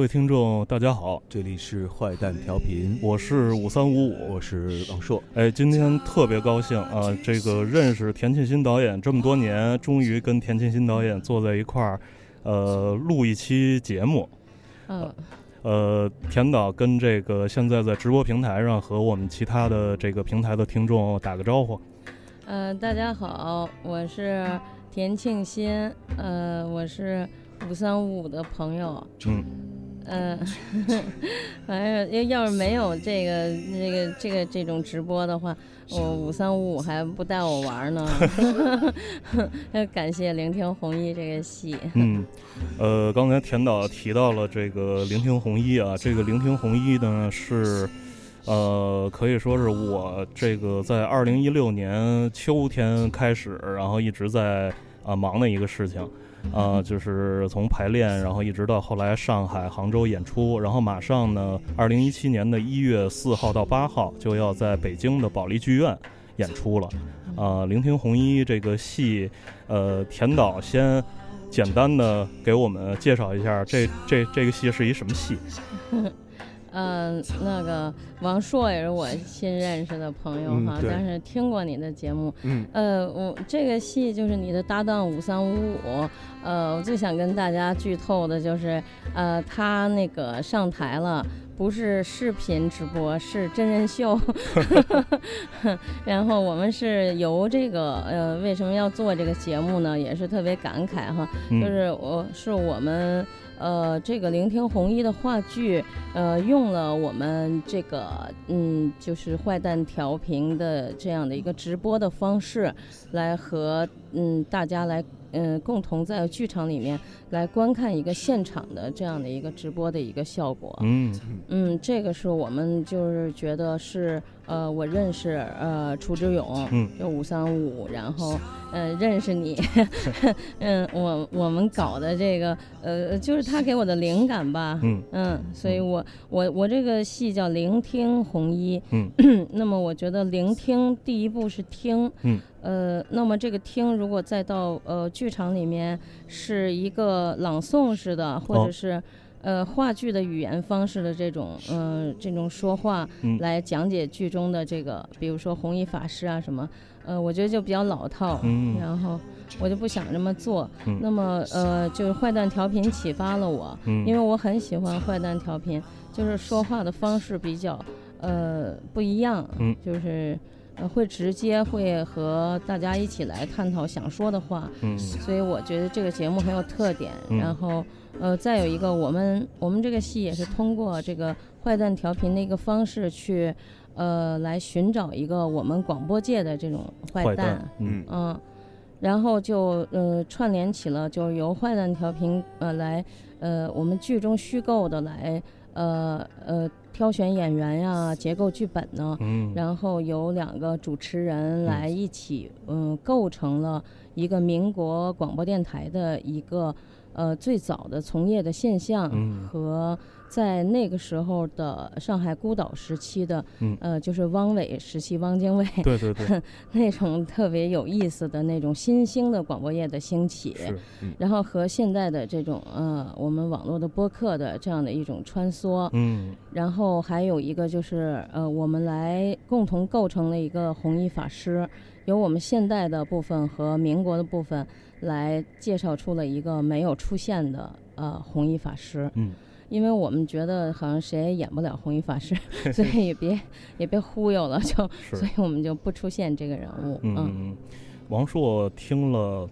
呃，各位听众，大家好，这里是坏蛋调频，我是五三五五，我是王硕。哎，今天特别高兴啊，这个认识田沁鑫导演这么多年，终于跟田沁鑫导演坐在一块儿，呃，录一期节目。嗯，呃，田导跟这个现在在直播平台上和我们其他的这个平台的听众打个招呼。呃，大家好，我是田沁鑫，呃，我是。五三五五的朋友，嗯，嗯，反正要要是没有这个这个这个这种直播的话，我五三五五还不带我玩呢。要感谢聆听红衣这个戏。嗯，呃，刚才田导提到了这个聆听红衣啊，这个聆听红衣呢是，呃，可以说是我这个在二零一六年秋天开始，然后一直在啊忙的一个事情。呃，就是从排练，然后一直到后来上海、杭州演出，然后马上呢，二零一七年的一月四号到八号就要在北京的保利剧院演出了。啊，聆听红衣这个戏，呃，田导先简单的给我们介绍一下，这这这个戏是一什么戏？嗯，那个王硕也是我新认识的朋友哈，但是听过你的节目。嗯，呃，我这个戏就是你的搭档五三五五。呃，我最想跟大家剧透的就是，呃，他那个上台了，不是视频直播，是真人秀。然后我们是由这个，呃，为什么要做这个节目呢？也是特别感慨哈，就是我是我们。呃，这个聆听红衣的话剧，呃，用了我们这个，嗯，就是坏蛋调频的这样的一个直播的方式，来和嗯大家来。嗯，共同在剧场里面来观看一个现场的这样的一个直播的一个效果。嗯嗯，这个是我们就是觉得是呃，我认识呃楚志勇，嗯，就五三五，然后嗯认识你，嗯，我我们搞的这个呃，就是他给我的灵感吧。嗯嗯，所以我我我这个戏叫聆听红衣。嗯，那么我觉得聆听第一步是听。嗯。呃，那么这个听，如果再到呃剧场里面是一个朗诵式的，或者是呃话剧的语言方式的这种呃这种说话来讲解剧中的这个，比如说弘一法师啊什么，呃，我觉得就比较老套，然后我就不想这么做。那么呃，就是坏蛋调频启发了我，因为我很喜欢坏蛋调频，就是说话的方式比较呃不一样，就是。会直接会和大家一起来探讨想说的话，嗯，所以我觉得这个节目很有特点。然后，呃，再有一个，我们我们这个戏也是通过这个坏蛋调频的一个方式去，呃，来寻找一个我们广播界的这种坏蛋，嗯嗯，然后就呃串联起了，就是由坏蛋调频呃来呃我们剧中虚构的来呃呃。挑选演员呀，结构剧本呢，嗯，然后由两个主持人来一起，嗯，构成了一个民国广播电台的一个，呃，最早的从业的现象和。在那个时候的上海孤岛时期的，呃，就是汪伪时期，汪精卫，对对对，那种特别有意思的那种新兴的广播业的兴起，然后和现在的这种呃，我们网络的播客的这样的一种穿梭，嗯，然后还有一个就是呃，我们来共同构成了一个弘一法师，由我们现代的部分和民国的部分来介绍出了一个没有出现的呃弘一法师，嗯。因为我们觉得好像谁也演不了红衣法师，所以也别也别忽悠了，就所以我们就不出现这个人物。嗯，王硕听了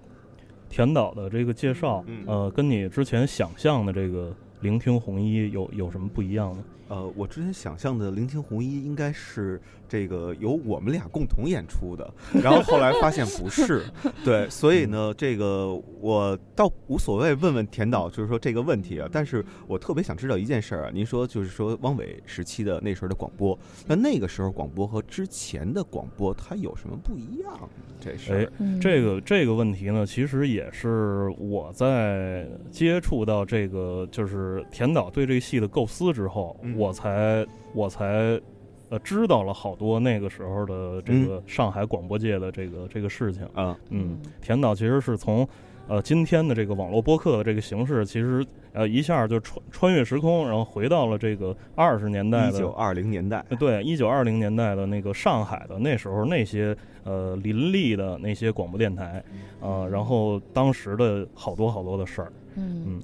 田导的这个介绍，呃，跟你之前想象的这个聆听红衣有有什么不一样呢？呃，我之前想象的聆听红衣应该是这个由我们俩共同演出的，然后后来发现不是，对，所以呢，这个我倒无所谓问问田导，就是说这个问题啊，但是我特别想知道一件事儿啊，您说就是说汪伟时期的那时候的广播，那那个时候广播和之前的广播它有什么不一样？这是哎，这个这个问题呢，其实也是我在接触到这个就是田导对这个戏的构思之后。我才我才呃知道了好多那个时候的这个上海广播界的这个这个事情啊，嗯，田导其实是从呃今天的这个网络播客的这个形式，其实呃一下就穿穿越时空，然后回到了这个二十年代的一九二零年代，对一九二零年代的那个上海的那时候那些呃林立的那些广播电台，呃，然后当时的好多好多的事儿，嗯嗯，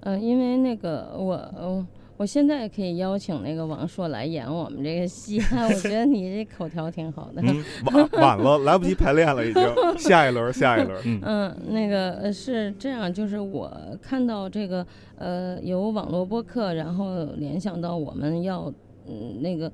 呃，因为那个我嗯。我现在可以邀请那个王朔来演我们这个戏，我觉得你这口条挺好的。晚晚了，来不及排练了，已经。下一轮，下一轮。嗯，那个是这样，就是我看到这个呃有网络播客，然后联想到我们要。嗯，那个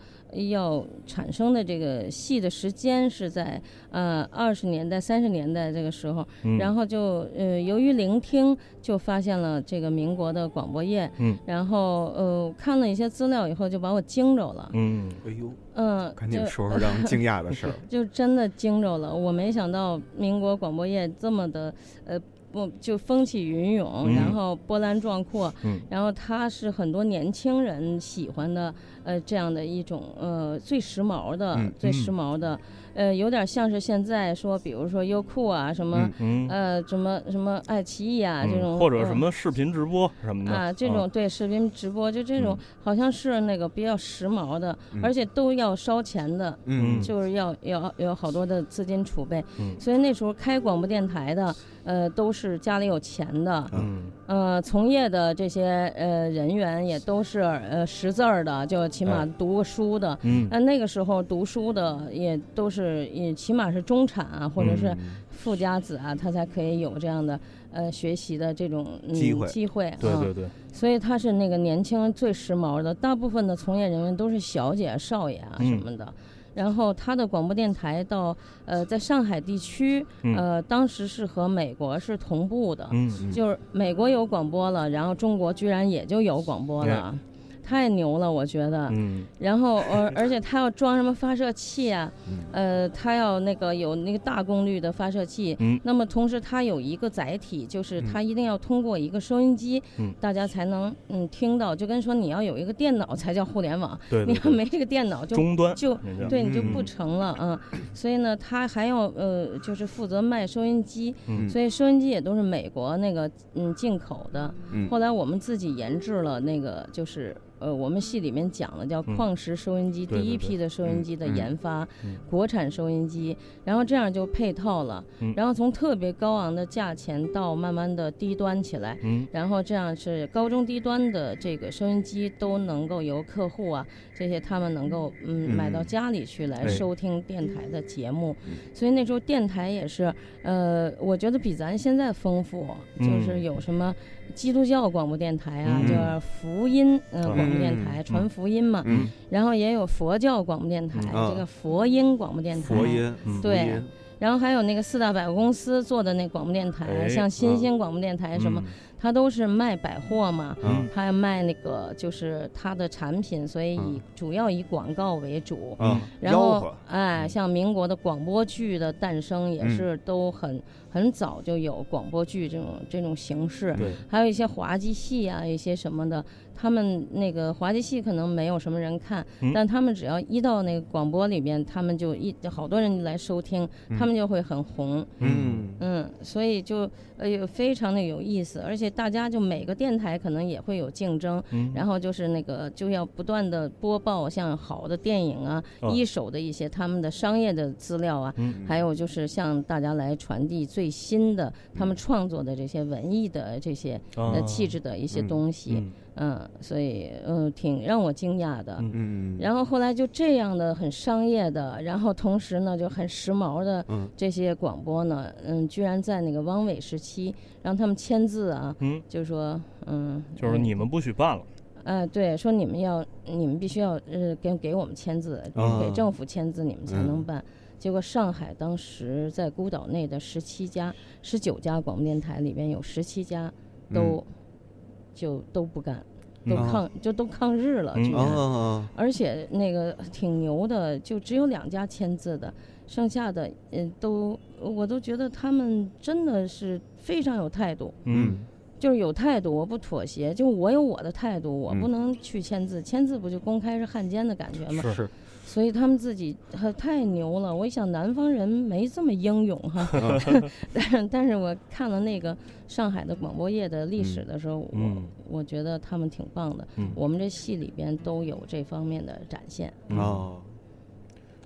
要产生的这个戏的时间是在呃二十年代、三十年代这个时候，然后就呃由于聆听就发现了这个民国的广播业，嗯，然后呃看了一些资料以后就把我惊着了，嗯，哎呦，嗯，赶紧说说让人惊讶的事儿，就真的惊着了，我没想到民国广播业这么的呃。不就风起云涌，然后波澜壮阔，然后它是很多年轻人喜欢的，呃，这样的一种呃最时髦的、最时髦的，呃，有点像是现在说，比如说优酷啊，什么呃什么什么爱奇艺啊这种，或者什么视频直播什么的啊，这种对视频直播就这种好像是那个比较时髦的，而且都要烧钱的，嗯，就是要要有好多的资金储备，所以那时候开广播电台的。呃，都是家里有钱的，嗯，呃，从业的这些呃人员也都是呃识字儿的，就起码读过书的，嗯，那那个时候读书的也都是也起码是中产啊，或者是富家子啊，他才可以有这样的呃学习的这种机会机会，对对对，所以他是那个年轻最时髦的，大部分的从业人员都是小姐少爷啊什么的。然后他的广播电台到呃，在上海地区，呃，当时是和美国是同步的，就是美国有广播了，然后中国居然也就有广播了。太牛了，我觉得。嗯。然后，而而且它要装什么发射器啊？呃，它要那个有那个大功率的发射器。嗯。那么同时，它有一个载体，就是它一定要通过一个收音机，大家才能嗯听到。就跟说你要有一个电脑才叫互联网。对。你要没这个电脑就终端就对你就不成了嗯。所以呢，它还要呃，就是负责卖收音机。嗯。所以收音机也都是美国那个嗯进口的。嗯。后来我们自己研制了那个就是。呃，我们戏里面讲了叫矿石收音机，第一批的收音机的研发，国产收音机，然后这样就配套了，然后从特别高昂的价钱到慢慢的低端起来，然后这样是高中低端的这个收音机都能够由客户啊这些他们能够嗯买到家里去来收听电台的节目，所以那时候电台也是呃，我觉得比咱现在丰富，就是有什么。基督教广播电台啊，叫福音嗯广播电台，传福音嘛。然后也有佛教广播电台，这个佛音广播电台。佛音对。然后还有那个四大百货公司做的那广播电台，像新兴广播电台什么。他都是卖百货嘛，他要卖那个就是他的产品，所以以主要以广告为主。嗯。然后哎，像民国的广播剧的诞生也是都很很早就有广播剧这种这种形式，还有一些滑稽戏啊，一些什么的。他们那个滑稽戏可能没有什么人看，但他们只要一到那个广播里边，他们就一好多人来收听，他们就会很红。嗯。嗯，所以就呃非常的有意思，而且大家就每个电台可能也会有竞争，然后就是那个就要不断的播报像好的电影啊，一手的一些他们的商业的资料啊，还有就是向大家来传递最新的他们创作的这些文艺的这些呃气质的一些东西。嗯，所以嗯，挺让我惊讶的。嗯然后后来就这样的很商业的，然后同时呢就很时髦的这些广播呢，嗯，居然在那个汪伪时期让他们签字啊，嗯，就说嗯，就是你们不许办了。哎，对，说你们要你们必须要呃给给我们签字，给政府签字，你们才能办。结果上海当时在孤岛内的十七家、十九家广播电台里边有十七家都。就都不干，都抗就都抗日了，居然，而且那个挺牛的，就只有两家签字的，剩下的嗯都我都觉得他们真的是非常有态度，嗯，就是有态度，我不妥协，就我有我的态度，我不能去签字，签字不就公开是汉奸的感觉吗？是。所以他们自己太牛了。我一想，南方人没这么英勇哈。但是但是我看了那个上海的广播业的历史的时候，我我觉得他们挺棒的。我们这戏里边都有这方面的展现。哦。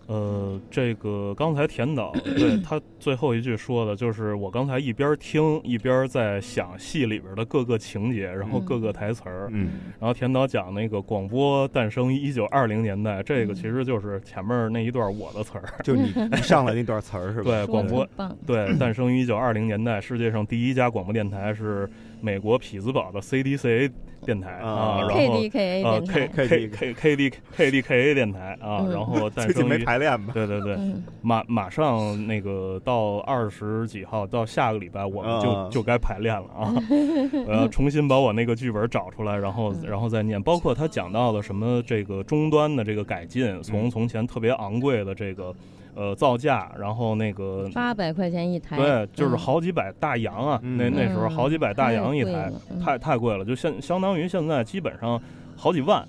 呃，这个刚才田导 对他最后一句说的，就是我刚才一边听一边在想戏里边的各个情节，然后各个台词儿。嗯，然后田导讲那个广播诞生于一九二零年代，这个其实就是前面那一段我的词儿，就你上来那段词儿是吧？对，广播对诞生于一九二零年代，世界上第一家广播电台是美国匹兹堡的 CDCA。电台啊，然后 K D K A 电台，K K K K D K D K A 电台啊，然后诞生于排练吧，对对对，马马上那个到二十几号，到下个礼拜我们就就该排练了啊，我要重新把我那个剧本找出来，然后然后再念，包括他讲到了什么这个终端的这个改进，从从前特别昂贵的这个。呃，造价，然后那个八百块钱一台，对，就是好几百大洋啊，那那时候好几百大洋一台，太太贵了，就相相当于现在基本上好几万，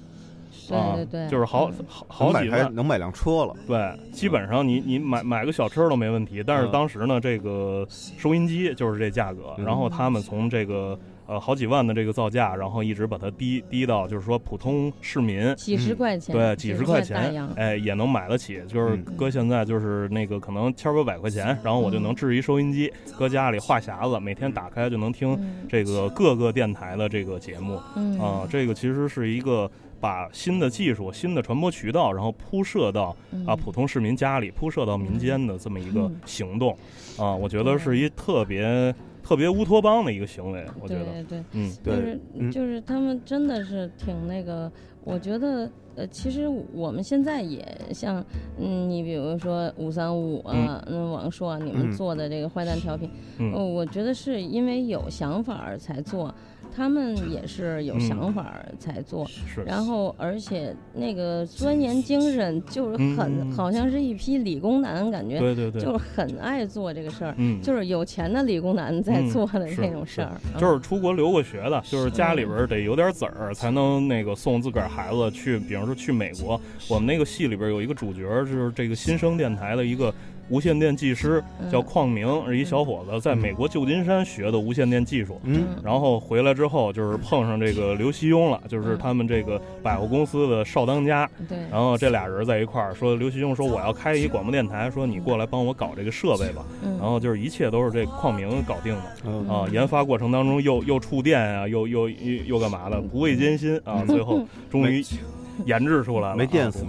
对对对，就是好好好几万能买辆车了，对，基本上你你买买个小车都没问题，但是当时呢，这个收音机就是这价格，然后他们从这个。呃，好几万的这个造价，然后一直把它低低到，就是说普通市民几十块钱，对，几十块钱，哎，也能买得起。就是搁现在，就是那个可能千八百块钱，然后我就能置一收音机，搁家里话匣子，每天打开就能听这个各个电台的这个节目。啊，这个其实是一个把新的技术、新的传播渠道，然后铺设到啊普通市民家里，铺设到民间的这么一个行动。啊，我觉得是一特别。特别乌托邦的一个行为，我觉得，对。对，嗯，就是就是他们真的是挺那个，我觉得，呃，其实我们现在也像，嗯，你比如说五三五啊，嗯，王朔你们做的这个坏蛋调频，嗯，我觉得是因为有想法才做。他们也是有想法才做，然后而且那个钻研精神就是很，好像是一批理工男，感觉对对对，就是很爱做这个事儿，就是有钱的理工男在做的那种事儿，就是出国留过学的，就是家里边得有点子儿才能那个送自个儿孩子去，比方说去美国。我们那个戏里边有一个主角，就是这个新生电台的一个。无线电技师叫邝明，是一小伙子，在美国旧金山学的无线电技术。嗯，然后回来之后，就是碰上这个刘希庸了，就是他们这个百货公司的少当家。对。然后这俩人在一块儿说，刘希庸说我要开一广播电台，说你过来帮我搞这个设备吧。嗯。然后就是一切都是这邝明搞定的。啊，研发过程当中又又触电啊，又又又又干嘛的，不畏艰辛啊，最后终于。研制出来了，没电死，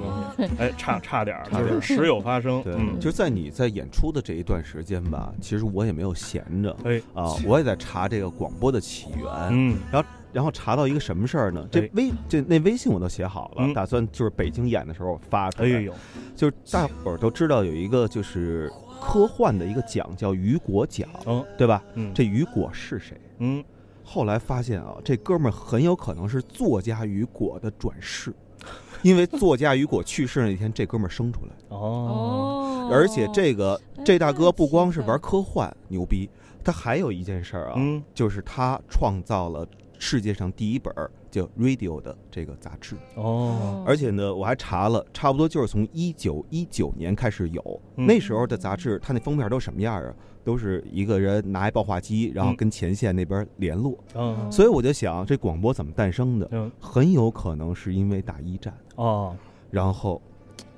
哎，差差点儿，就是时有发生。对，就在你在演出的这一段时间吧，其实我也没有闲着，哎啊，我也在查这个广播的起源，嗯，然后然后查到一个什么事儿呢？这微这那微信我都写好了，打算就是北京演的时候发出来。哎呦，就是大伙儿都知道有一个就是科幻的一个奖叫雨果奖，嗯，对吧？嗯，这雨果是谁？嗯，后来发现啊，这哥们儿很有可能是作家雨果的转世。因为作家雨果去世那天，这哥们儿生出来哦，而且这个这大哥不光是玩科幻牛逼，他还有一件事儿啊，就是他创造了世界上第一本叫《Radio》的这个杂志哦，而且呢，我还查了，差不多就是从一九一九年开始有，那时候的杂志，它那封面都什么样啊？都是一个人拿一报话机，然后跟前线那边联络。嗯，所以我就想，这广播怎么诞生的？嗯，很有可能是因为打一战哦，然后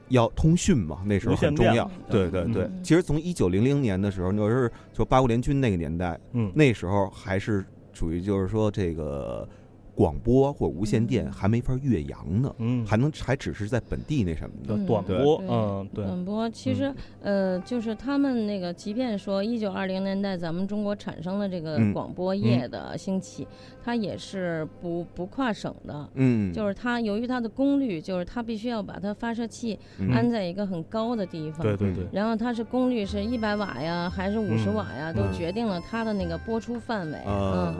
要通讯嘛，那时候很重要。对对对，其实从一九零零年的时候，就是就八国联军那个年代，嗯，那时候还是属于就是说这个。广播或无线电还没法越洋呢，嗯，还能还只是在本地那什么的短波，嗯，对，短波其实呃，就是他们那个，即便说一九二零年代咱们中国产生了这个广播业的兴起，它也是不不跨省的，嗯，就是它由于它的功率，就是它必须要把它发射器安在一个很高的地方，对对对，然后它是功率是一百瓦呀，还是五十瓦呀，都决定了它的那个播出范围，嗯。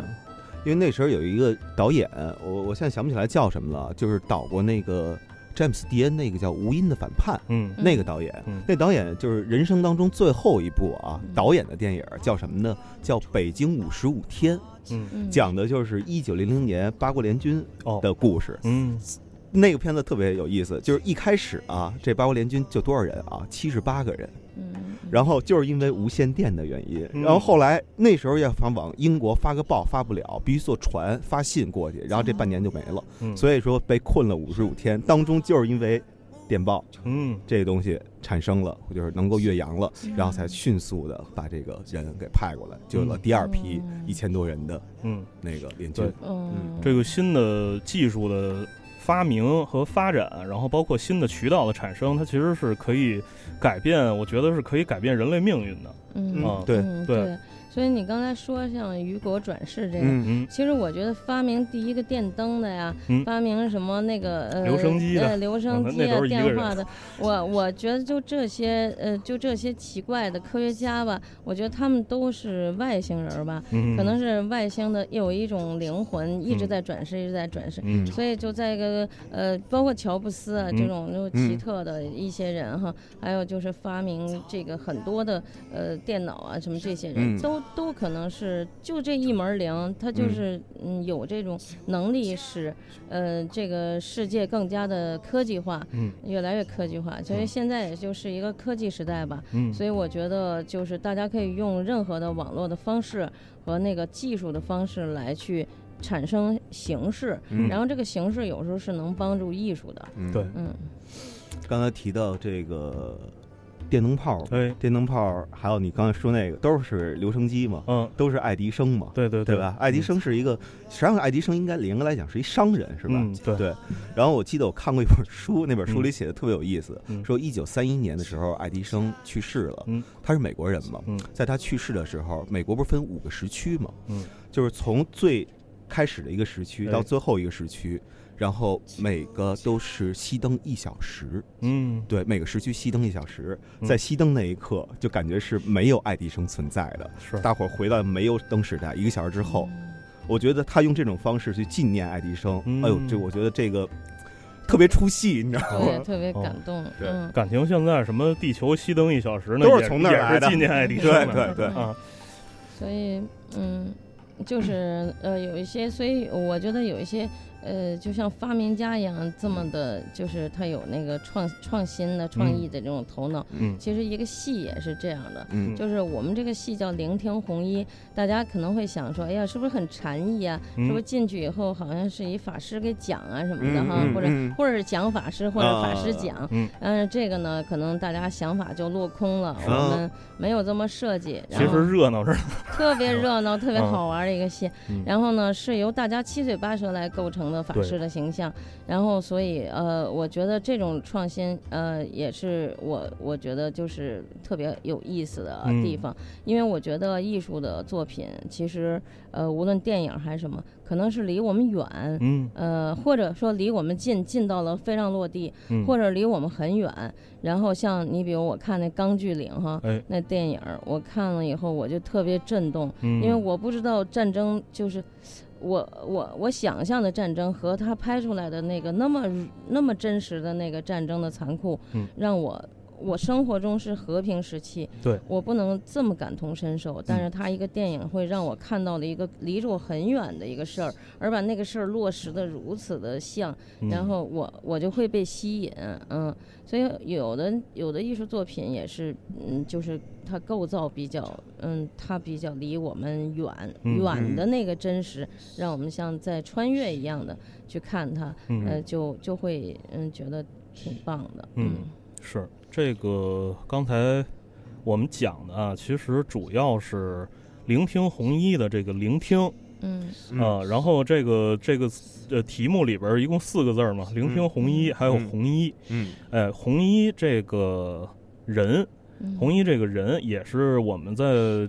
因为那时候有一个导演，我我现在想不起来叫什么了，就是导过那个詹姆斯迪恩那个叫《无音的反叛》，嗯，那个导演，那导演就是人生当中最后一部啊导演的电影叫什么呢？叫《北京五十五天》，嗯，讲的就是一九零零年八国联军的故事，嗯，那个片子特别有意思，就是一开始啊，这八国联军就多少人啊？七十八个人。嗯。然后就是因为无线电的原因，然后后来那时候要想往英国发个报发不了，必须坐船发信过去，然后这半年就没了。所以说被困了五十五天，当中就是因为电报，嗯，这个东西产生了，就是能够越洋了，然后才迅速的把这个人给派过来，就有了第二批一千多人的，嗯，那个联军。嗯，这个新的技术的。发明和发展，然后包括新的渠道的产生，它其实是可以改变，我觉得是可以改变人类命运的。嗯，对对。所以你刚才说像雨果转世这个，其实我觉得发明第一个电灯的呀，发明什么那个呃留声机的，留声机啊，电话的，我我觉得就这些呃就这些奇怪的科学家吧，我觉得他们都是外星人吧，可能是外星的有一种灵魂一直在转世，一直在转世，所以就在一个呃包括乔布斯啊这种就奇特的一些人哈，还有就是发明这个很多的呃电脑啊什么这些人都。都可能是就这一门灵，他就是嗯有这种能力使呃这个世界更加的科技化，嗯，越来越科技化。所以现在也就是一个科技时代吧，嗯，所以我觉得就是大家可以用任何的网络的方式和那个技术的方式来去产生形式，然后这个形式有时候是能帮助艺术的，对，嗯。刚才提到这个。电灯泡，对，电灯泡，还有你刚才说那个，都是留声机嘛，嗯，都是爱迪生嘛，对对对吧？爱迪生是一个，实际上爱迪生应该严格来讲是一商人，是吧？对对。然后我记得我看过一本书，那本书里写的特别有意思，说一九三一年的时候，爱迪生去世了，嗯，他是美国人嘛，嗯，在他去世的时候，美国不是分五个时区嘛，嗯，就是从最开始的一个时区到最后一个时区。然后每个都是熄灯一小时，嗯，对，每个时区熄灯一小时，在熄灯那一刻就感觉是没有爱迪生存在的，是。大伙儿回到没有灯时代。一个小时之后，我觉得他用这种方式去纪念爱迪生，哎呦，这我觉得这个特别出戏，你知道吗？对特别感动。对，感情现在什么地球熄灯一小时，都是从那儿来的，纪念爱迪生。对对对。啊，所以嗯，就是呃，有一些，所以我觉得有一些。呃，就像发明家一样，这么的，就是他有那个创创新的创意的这种头脑。嗯，其实一个戏也是这样的。嗯，就是我们这个戏叫《聆听红衣》，大家可能会想说，哎呀，是不是很禅意啊？是不是进去以后好像是以法师给讲啊什么的哈？或者或者是讲法师或者法师讲。嗯，但是这个呢，可能大家想法就落空了。我们没有这么设计。其实热闹是特别热闹、特别好玩的一个戏。然后呢，是由大家七嘴八舌来构成的。法师的形象，然后所以呃，我觉得这种创新呃，也是我我觉得就是特别有意思的地方，因为我觉得艺术的作品其实呃，无论电影还是什么，可能是离我们远，嗯，呃，或者说离我们近，近到了非常落地，或者离我们很远。然后像你比如我看那《钢锯岭》哈，那电影我看了以后我就特别震动，因为我不知道战争就是。我我我想象的战争和他拍出来的那个那么那么真实的那个战争的残酷，让我我生活中是和平时期，对我不能这么感同身受。但是他一个电影会让我看到了一个离着我很远的一个事儿，而把那个事儿落实的如此的像，然后我我就会被吸引，嗯，所以有的有的艺术作品也是，嗯，就是。它构造比较，嗯，它比较离我们远远的那个真实，让我们像在穿越一样的去看它，呃，就就会嗯觉得挺棒的。嗯，是这个刚才我们讲的啊，其实主要是聆听红衣的这个聆听，嗯。啊，然后这个这个呃题目里边一共四个字嘛，聆听红衣还有红衣，嗯，哎，红衣这个人。红衣这个人也是我们在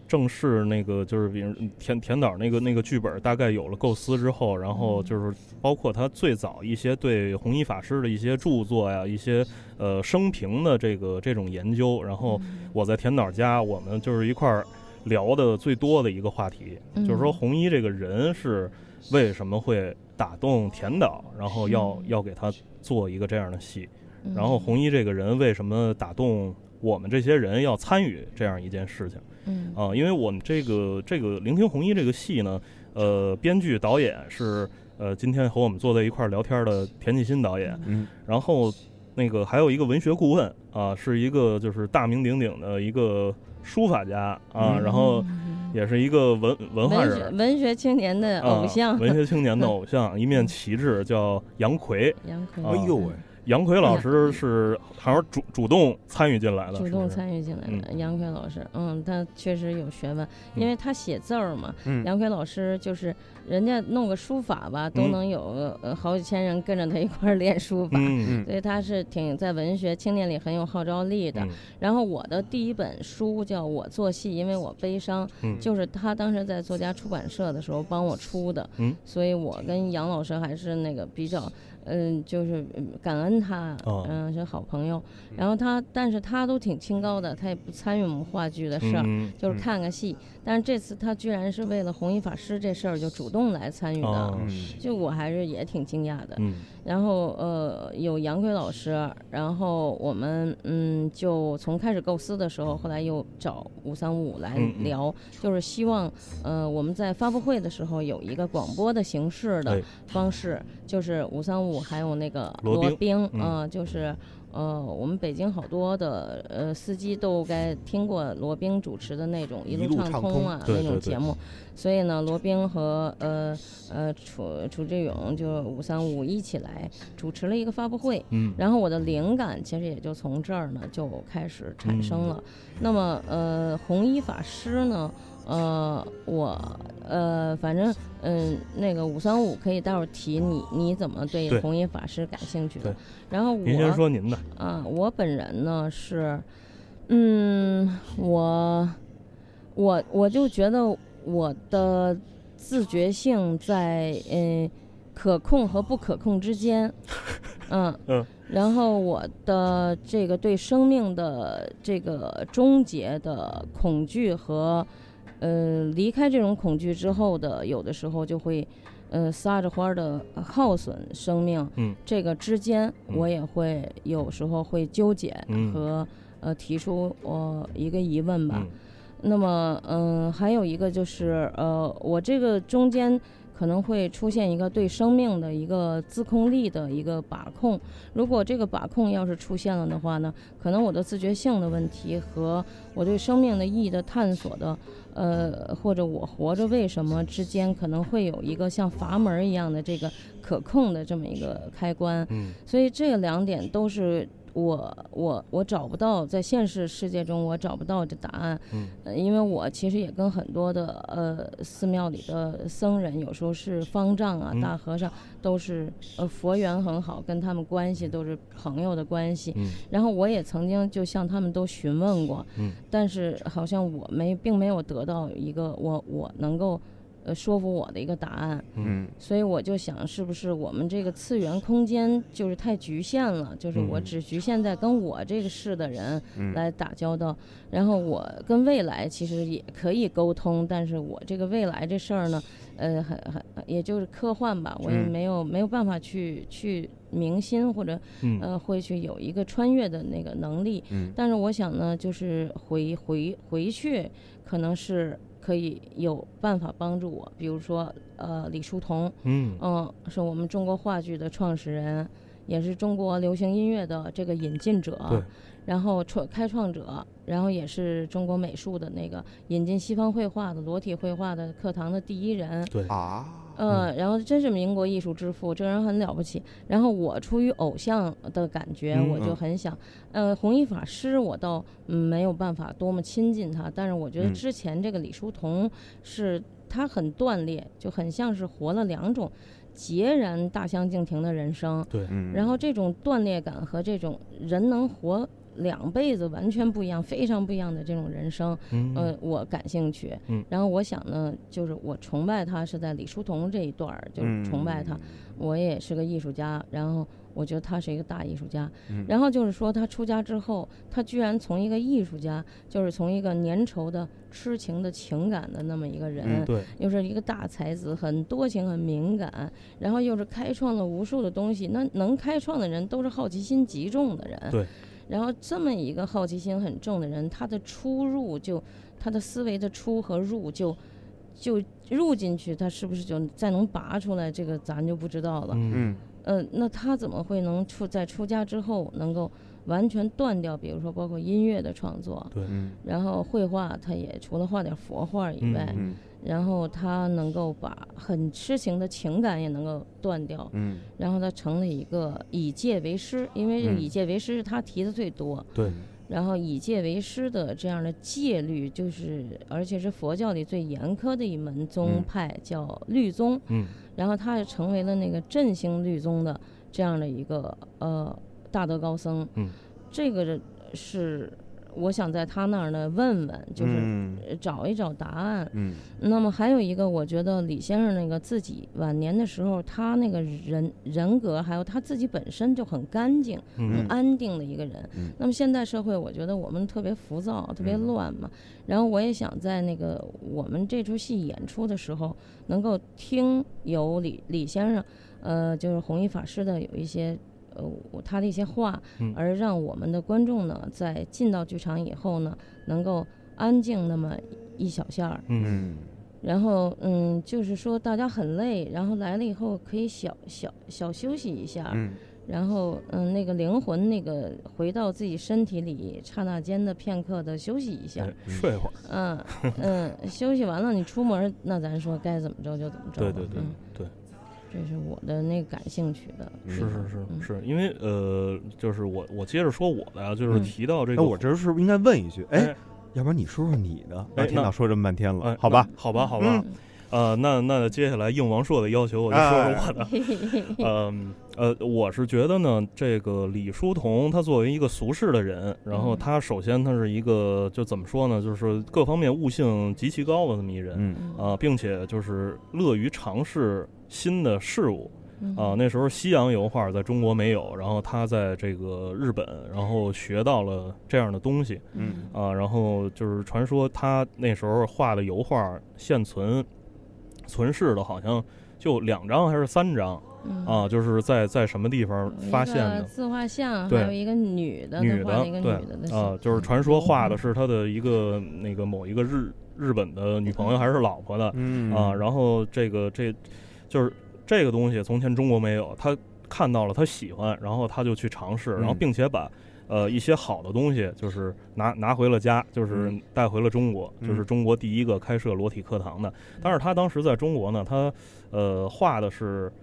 正式那个就是比如田田导那个那个剧本大概有了构思之后，然后就是包括他最早一些对红衣法师的一些著作呀，一些呃生平的这个这种研究，然后我在田导家，我们就是一块儿聊的最多的一个话题，就是说红衣这个人是为什么会打动田导，然后要要给他做一个这样的戏，然后红衣这个人为什么打动。我们这些人要参与这样一件事情，嗯。啊，因为我们这个这个《聆听红衣》这个戏呢，呃，编剧导演是呃，今天和我们坐在一块儿聊天的田继新导演。嗯，然后那个还有一个文学顾问啊，是一个就是大名鼎鼎的一个书法家啊，然后也是一个文文化人，文学青年的偶像，文学青年的偶像，一面旗帜叫杨奎。杨奎，哎呦喂。杨奎老师是好像主主动参与进来的，主动参与进来的。杨奎老师，嗯，他确实有学问，因为他写字儿嘛。杨奎老师就是人家弄个书法吧，都能有好几千人跟着他一块儿练书法，所以他是挺在文学青年里很有号召力的。然后我的第一本书叫我做戏，因为我悲伤，就是他当时在作家出版社的时候帮我出的，所以我跟杨老师还是那个比较。嗯，就是感恩他，嗯，是好朋友。然后他，但是他都挺清高的，他也不参与我们话剧的事儿，就是看个戏。但是这次他居然是为了弘一法师这事儿就主动来参与的，就我还是也挺惊讶的。然后呃，有杨奎老师，然后我们嗯，就从开始构思的时候，后来又找五三五来聊，就是希望呃我们在发布会的时候有一个广播的形式的方式，就是五三五。还有那个罗宾，嗯，就是呃，我们北京好多的呃司机都该听过罗宾主持的那种一路畅通啊那种节目，所以呢，罗宾和呃呃楚楚志勇就五三五一起来主持了一个发布会，嗯，然后我的灵感其实也就从这儿呢就开始产生了。那么呃，红衣法师呢？呃，我呃，反正嗯，那个五三五可以待会儿提你，你怎么对弘一法师感兴趣的？然后我您先说您的。啊，我本人呢是，嗯，我我我就觉得我的自觉性在嗯可控和不可控之间，嗯。嗯，然后我的这个对生命的这个终结的恐惧和。呃，离开这种恐惧之后的，有的时候就会，呃，撒着欢儿的耗损生命。嗯，这个之间我也会有时候会纠结和呃提出我一个疑问吧。那么，嗯，还有一个就是呃，我这个中间。可能会出现一个对生命的一个自控力的一个把控。如果这个把控要是出现了的话呢，可能我的自觉性的问题和我对生命的意义的探索的，呃，或者我活着为什么之间可能会有一个像阀门一样的这个可控的这么一个开关。嗯，所以这两点都是。我我我找不到在现实世界中我找不到这答案，嗯，因为我其实也跟很多的呃寺庙里的僧人，有时候是方丈啊、大和尚，都是呃佛缘很好，跟他们关系都是朋友的关系，嗯，然后我也曾经就向他们都询问过，嗯，但是好像我没并没有得到一个我我能够。呃，说服我的一个答案，嗯，所以我就想，是不是我们这个次元空间就是太局限了？就是我只局限在跟我这个世的人来打交道，然后我跟未来其实也可以沟通，但是我这个未来这事儿呢，呃，很很也就是科幻吧，我也没有没有办法去去明星或者呃会去有一个穿越的那个能力，嗯，但是我想呢，就是回回回去可能是。可以有办法帮助我，比如说，呃，李叔同，嗯。嗯，是我们中国话剧的创始人，也是中国流行音乐的这个引进者，然后创开创者，然后也是中国美术的那个引进西方绘画的裸体绘画的课堂的第一人，对。啊。嗯，然后真是民国艺术之父，这个人很了不起。然后我出于偶像的感觉，我就很想，呃，弘一法师我倒没有办法多么亲近他，但是我觉得之前这个李叔同是他很断裂，就很像是活了两种截然大相径庭的人生。对，然后这种断裂感和这种人能活。两辈子完全不一样，非常不一样的这种人生，呃，我感兴趣。然后我想呢，就是我崇拜他是在李叔同这一段儿，就是崇拜他。我也是个艺术家，然后我觉得他是一个大艺术家。然后就是说，他出家之后，他居然从一个艺术家，就是从一个粘稠的、痴情的情感的那么一个人，对，又是一个大才子，很多情、很敏感，然后又是开创了无数的东西。那能开创的人，都是好奇心极重的人。对。然后这么一个好奇心很重的人，他的出入就，他的思维的出和入就，就入进去，他是不是就再能拔出来？这个咱就不知道了。嗯呃，那他怎么会能出在出家之后能够完全断掉？比如说包括音乐的创作，对，然后绘画，他也除了画点佛画以外，嗯然后他能够把很痴情的情感也能够断掉，嗯然后他成了一个以戒为师，因为以戒为师是他提的最多。对，然后以戒为师的这样的戒律，就是而且是佛教里最严苛的一门宗嗯派，叫律宗。嗯然后他也成为了那个振兴律宗的这样的一个呃大德高僧。嗯，这个是我想在他那儿呢问问，就是找一找答案。嗯那么还有一个，我觉得李先生那个自己晚年的时候，他那个人人格，还有他自己本身就很干净、很嗯安定的一个人。嗯那么现代社会，我觉得我们特别浮躁、特别嗯乱嘛。然后我也想在那个我们这出戏演出的时候，能够听有李李先生，呃，就是弘一法师的有一些。呃，他的一些话，嗯。而让我们的观众呢，在进到剧场以后呢，能够安静那么一小下儿，嗯。嗯。然后嗯，就是说大家很累，然后来了以后可以小小小休息一下，嗯。然后嗯，那个灵魂那个回到自己身体里，刹那间的片刻的休息一下哎，睡会儿，嗯嗯，休息完了你出门，那咱说该怎么着就怎么着吧，对对对嗯，对。这是我的那个感兴趣的，嗯是是是嗯是，因为呃，就是我我接着说我的啊，就是嗯提到这个，那我这是不是应该问一句？哎哎，要不然你说说你的？哎那听到说这么半天哎了，好吧？好吧，好吧，呃，那那接下来应王朔的要求，我就说说我的。嗯呃，我是觉得呢，这个李叔同他作为一个俗世的人，然后嗯他首先他是一个就怎么说呢，就是各方面悟性极其高的这么一人嗯啊、并且就是乐于尝试新的事物。嗯。啊、那时候西洋油画在中国没有，然后他在这个日本，然后学到了这样的东西嗯。啊、然后就是传说他那时候画的油画现存存世的，好像就两张还是三张。嗯。啊，就是在在什么地方发现的？自画像，对还有一个女的，女的对啊，就是传说画的是他的一个那个某一个日日本的女朋友还是老婆的嗯。啊，然后这个这就是这个东西从前中国没有，他看到了他喜欢，然后他就去尝试，然后嗯。并且把。呃，一些好的东西就是拿拿回了家，就是嗯。带回了中国，嗯就是中国第一个开设裸体课堂的。但是他当时在中国呢，他呃画的是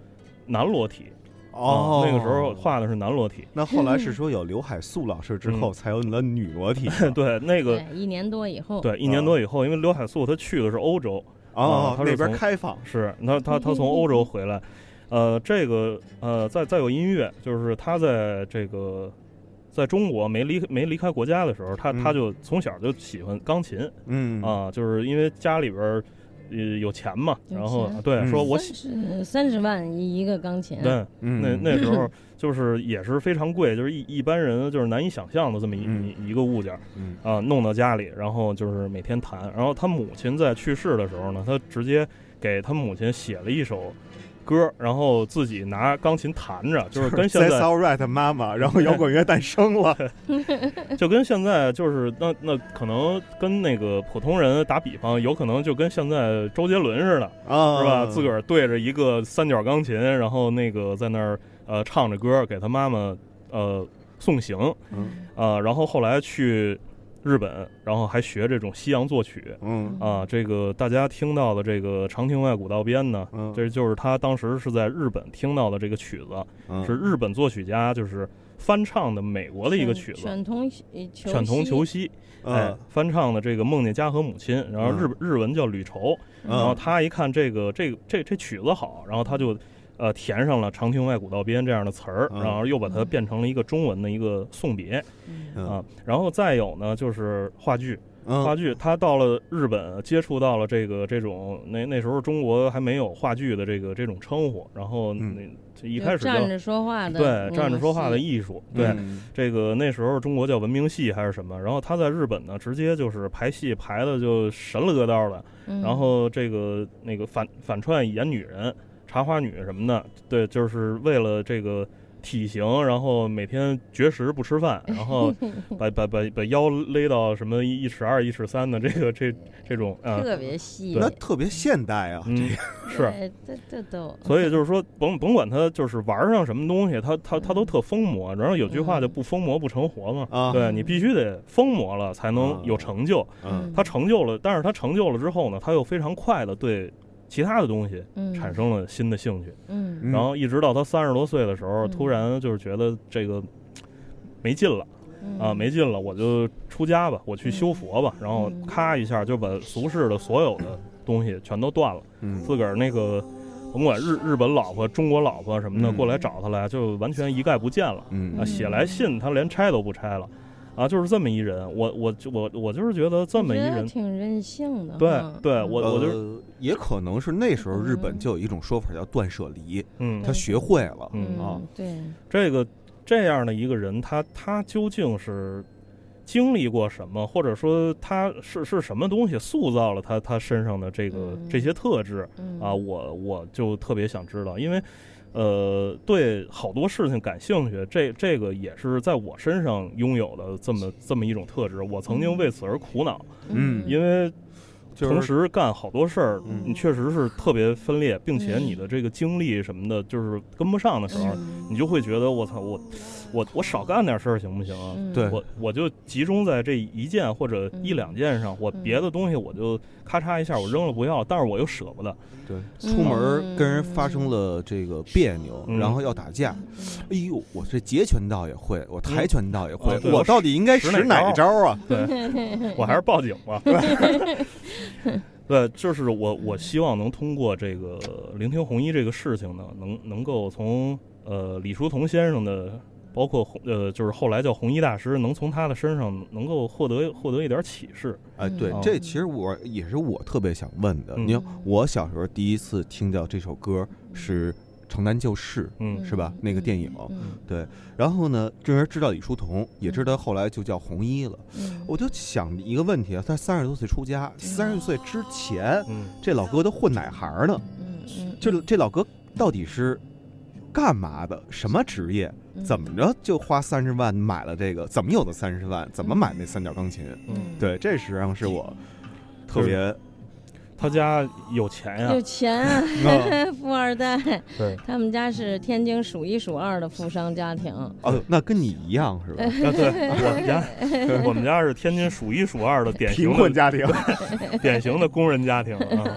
男裸体，哦。啊，那个时候画的是男裸体，那后来是说有刘海粟老师之后，嗯。才有了女裸体 对，那个对，一年多以后，对一年多以后，因为刘海粟他去的是欧洲，哦啊，他是那边开放是他他他从欧洲回来，呃，这个呃，再再有音乐，就是他在这个在中国没离没离开国家的时候，他嗯。他就从小就喜欢钢琴嗯。啊，就是因为家里边儿呃有钱嘛，然后对嗯说我喜三十三十万一一个钢琴，对。嗯。那那时候 就是也是非常贵，就是一一般人就是难以想象的这么一、嗯一一个物件嗯。啊，弄到家里，然后就是每天弹。然后他母亲在去世的时候呢，他直接给他母亲写了一首歌，然后自己拿钢琴弹着，就是跟现在 all right，妈妈，然后摇滚乐诞生了。就跟现在就是那那可能跟那个普通人打比方，有可能就跟现在周杰伦似的，啊，是吧？自个儿对着一个三角钢琴，然后那个在那儿呃唱着歌，给他妈妈呃送行嗯啊、然后后来去日本，然后还学这种西洋作曲。嗯。啊、这个大家听到的这个长亭外古道边呢，嗯，这就是他当时是在日本听到的这个曲子，嗯。是日本作曲家就是翻唱的美国的一个曲子。犬童求犬童求西西，哎嗯，翻唱的这个梦见家和母亲，然后日嗯。日文叫旅愁，然后嗯他一看这个这个这这曲子好，然后他就呃填上了“长亭外古道边”这样的词儿，嗯。然后又把它嗯。变成了一个中文的一个送别嗯。啊。然后再有呢，就是话剧，话嗯剧他到了日本，接触到了这个这种那那时候中国还没有话剧的这个这种称呼，然后嗯。那这一开始叫站着说话的，对站着说话的艺术，对。嗯。这个那时候中国叫文明戏还是什么，然后他在日本呢，直接就是排戏排的就神了个道的，嗯，然后这个那个反反串演女人、茶花女什么的，对，就是为了这个体型，然后每天绝食不吃饭，然后 把把把把腰勒到什么一尺二、一尺三的这个这这种啊，特别细，那特别现代啊，嗯，是这这都。所以就是 说，甭甭管他就是玩上什么东西，他他他都特疯魔。然后有句话就不疯魔不成活嘛，啊，对你必须得疯魔了才能有成就。嗯，他成就了，但是他成就了之后呢，他又非常快的对。其他的东西产生了新的兴趣，嗯，然后一直到他三十多岁的时候，突然就是觉得这个没劲了，啊，没劲了，我就出家吧，我去修佛吧，然后咔一下就把俗世的所有的东西全都断了，自个儿那个甭管日日本老婆、中国老婆什么的过来找他来，就完全一概不见了，啊，写来信他连拆都不拆了。啊，就是这么一人，我我我我就是觉得这么一人挺任性的。对对，我我就也可能是那时候日本就有一种说法叫断舍离，嗯，他学会了，嗯啊，对，这个这样的一个人，他他究竟是经历过什么，或者说他是是什么东西塑造了他他身上的这个这些特质啊？我我就特别想知道，因为。呃，对好多事情感兴趣，这这个也是在我身上拥有的这么这么一种特质。我曾经为此而苦恼，嗯，因为同时干好多事儿，你确实是特别分裂，并且你的这个精力什么的，就是跟不上的时候，你就会觉得我操我。我我少干点事儿行不行啊？对我我就集中在这一件或者一两件上，我别的东西我就咔嚓一下我扔了不要，但是我又舍不得。对，出门跟人发生了这个别扭，然后要打架，哎呦，我这截拳道也会，我跆拳道也会，我到底应该使哪招啊？对，我还是报警吧。对，就是我我希望能通过这个聆听红衣这个事情呢，能能够从呃李叔同先生的。包括红呃，就是后来叫红衣大师，能从他的身上能够获得获得一点启示。哎，对，这其实我也是我特别想问的。你看，我小时候第一次听到这首歌是《城南旧事》，嗯，是吧？那个电影，对。然后呢，这人知道李叔同，也知道后来就叫红衣了。我就想一个问题啊，他三十多岁出家，三十岁之前，这老哥都混哪行呢？嗯嗯，这这老哥到底是？干嘛的？什么职业？怎么着就花三十万买了这个？怎么有的三十万？怎么买那三角钢琴？嗯，对，这实际上是我特别。他家有钱呀，有钱啊，富二代。对，他们家是天津数一数二的富商家庭。哦，那跟你一样是吧？啊，对，我们家，我们家是天津数一数二的典型贫困家庭，典型的工人家庭啊。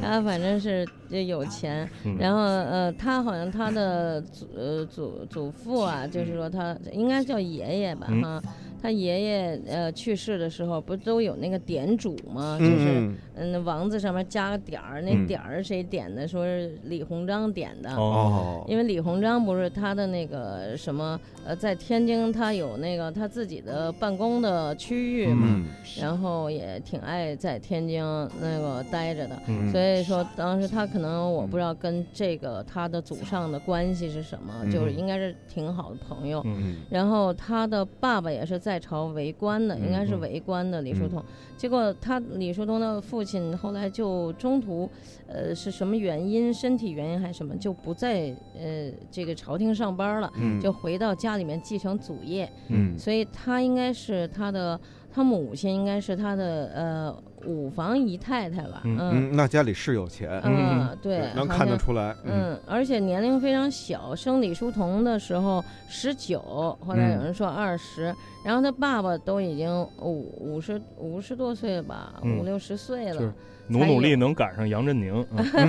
他反正是有钱，然后呃，他好像他的祖呃祖祖父啊，就是说他应该叫爷爷吧哈。他爷爷呃去世的时候，不都有那个点主吗？就是嗯，王字上面加个点儿，那点儿是谁点的？说是李鸿章点的。哦。因为李鸿章不是他的那个什么呃，在天津他有那个他自己的办公的区域嘛，然后也挺爱在天津那个待着的。所以说当时他可能我不知道跟这个他的祖上的关系是什么，就是应该是挺好的朋友。然后他的爸爸也是在。在朝为官的，应该是为官的李叔同。结果他李叔同的父亲后来就中途，呃，是什么原因？身体原因还是什么？就不在呃这个朝廷上班了，就回到家里面继承祖业。嗯，所以他应该是他的，他母亲应该是他的呃。五房姨太太吧，嗯，那家里是有钱，嗯，对，能看得出来，嗯，而且年龄非常小，生李叔同的时候十九，后来有人说二十，然后他爸爸都已经五五十五十多岁了吧，五六十岁了。努努力能赶上杨振宁，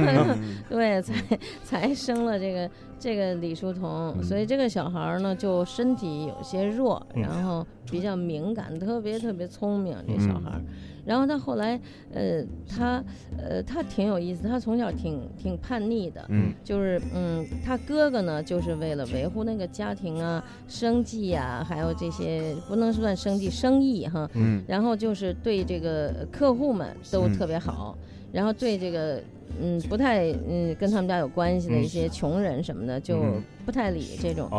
对，才才生了这个这个李叔同，所以这个小孩呢就身体有些弱，然后比较敏感，特别特别聪明。这小孩，然后他后来，呃，他呃他挺有意思，他从小挺挺叛逆的，嗯，就是嗯，他哥哥呢就是为了维护那个家庭啊、生计呀，还有这些不能算生计，生意哈，嗯，然后就是对这个客户们都特别好。然后对这个嗯不太嗯跟他们家有关系的一些穷人什么的就不太理这种。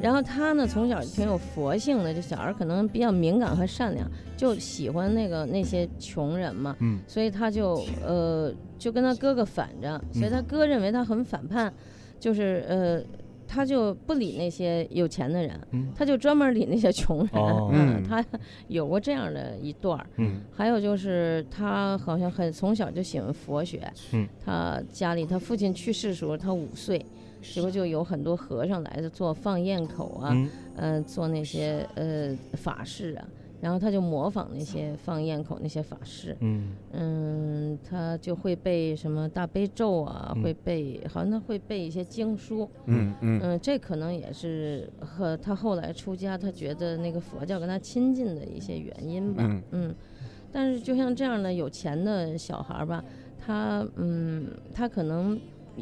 然后他呢从小挺有佛性的，这小孩可能比较敏感和善良，就喜欢那个那些穷人嘛，嗯，所以他就呃就跟他哥哥反着，所以他哥认为他很反叛，就是呃他就不理那些有钱的人，他就专门理那些穷人。嗯，他有过这样的一段儿。嗯，还有就是他好像很从小就喜欢佛学。嗯，他家里他父亲去世的时候他五岁，结果就有很多和尚来做放焰口啊，嗯，做那些呃法事啊。然后他就模仿那些放焰口那些法师，嗯嗯，他就会背什么大悲咒啊，会背，好像他会背一些经书，嗯嗯嗯，这可能也是和他后来出家，他觉得那个佛教跟他亲近的一些原因吧，嗯，但是就像这样的有钱的小孩吧，他嗯，他可能。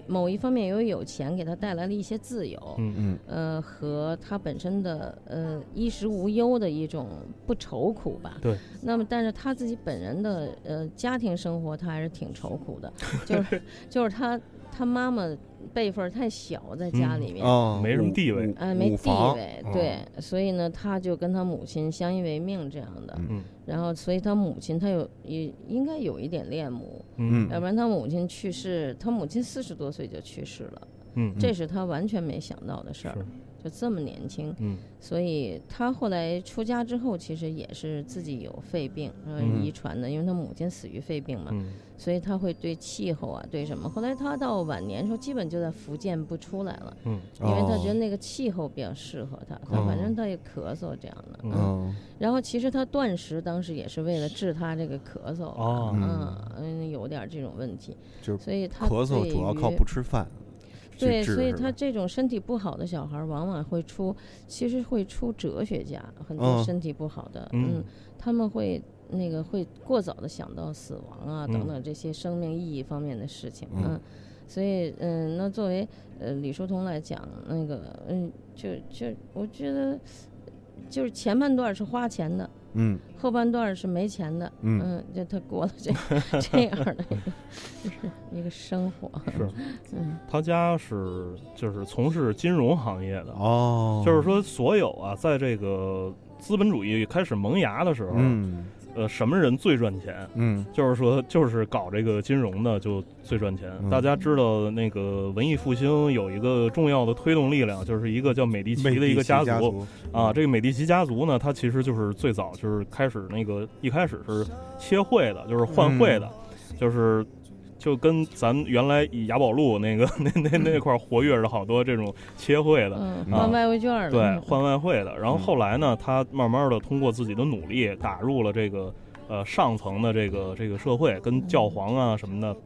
某一方面，由于有钱给他带来了一些自由，嗯嗯，呃，和他本身的呃衣食无忧的一种不愁苦吧。对。那么，但是他自己本人的呃家庭生活，他还是挺愁苦的，就是 就是他。他妈妈辈分太小，在家里面没什么地位，哎，没地位，对，所以呢，他就跟他母亲相依为命这样的，嗯，然后，所以他母亲他有也应该有一点恋母，嗯，要不然他母亲去世，他母亲四十多岁就去世了，嗯，这是他完全没想到的事儿。就这么年轻，嗯，所以他后来出家之后，其实也是自己有肺病，嗯，遗传的，因为他母亲死于肺病嘛，所以他会对气候啊，对什么？后来他到晚年时候，基本就在福建不出来了，嗯，因为他觉得那个气候比较适合他，他反正他也咳嗽这样的，嗯，然后其实他断食当时也是为了治他这个咳嗽，哦，嗯，有点这种问题，就所以他咳嗽主要靠不吃饭。对，所以他这种身体不好的小孩，往往会出，其实会出哲学家，很多身体不好的，嗯，他们会那个会过早的想到死亡啊等等这些生命意义方面的事情，嗯，所以嗯，那作为呃李叔同来讲，那个嗯，就就我觉得，就是前半段是花钱的。嗯，后半段是没钱的，嗯，就他过了这 这样的一个，就是一个生活。是，嗯，他家是就是从事金融行业的。哦，就是说所有啊，在这个资本主义开始萌芽的时候，嗯。呃，什么人最赚钱？嗯，就是说，就是搞这个金融的就最赚钱。大家知道，那个文艺复兴有一个重要的推动力量，就是一个叫美第奇的一个家族啊。这个美第奇家族呢，它其实就是最早就是开始那个一开始是切汇的，就是换汇的，就是就跟咱原来以雅宝路那个 那那那块活跃着好多这种切汇的，换外汇券的对，换外汇的。然后后来呢，他慢慢的通过自己的努力打入了这个。呃，上层的这个这个社会跟教皇啊什么的，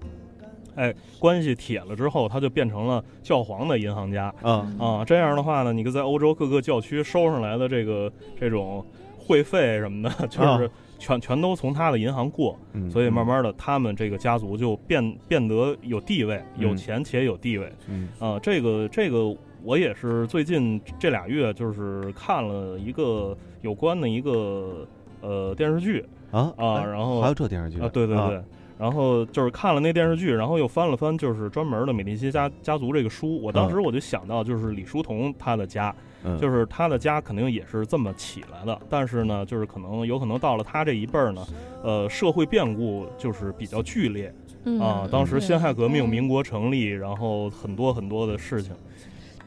哎，关系铁了之后，他就变成了教皇的银行家。啊啊，这样的话呢，你在欧洲各个教区收上来的这个这种会费什么的，就是全全都从他的银行过。所以慢慢的，他们这个家族就变变得有地位、有钱且有地位。嗯啊，这个这个我也是最近这俩月就是看了一个有关的一个呃电视剧。啊啊，然后还有这电视剧啊，对对对，然后就是看了那电视剧，然后又翻了翻，就是专门的美第奇家家族这个书，我当时我就想到，就是李叔同他的家，就是他的家肯定也是这么起来的，但是呢，就是可能有可能到了他这一辈儿呢，呃，社会变故就是比较剧烈啊，当时辛亥革命，民国成立，然后很多很多的事情。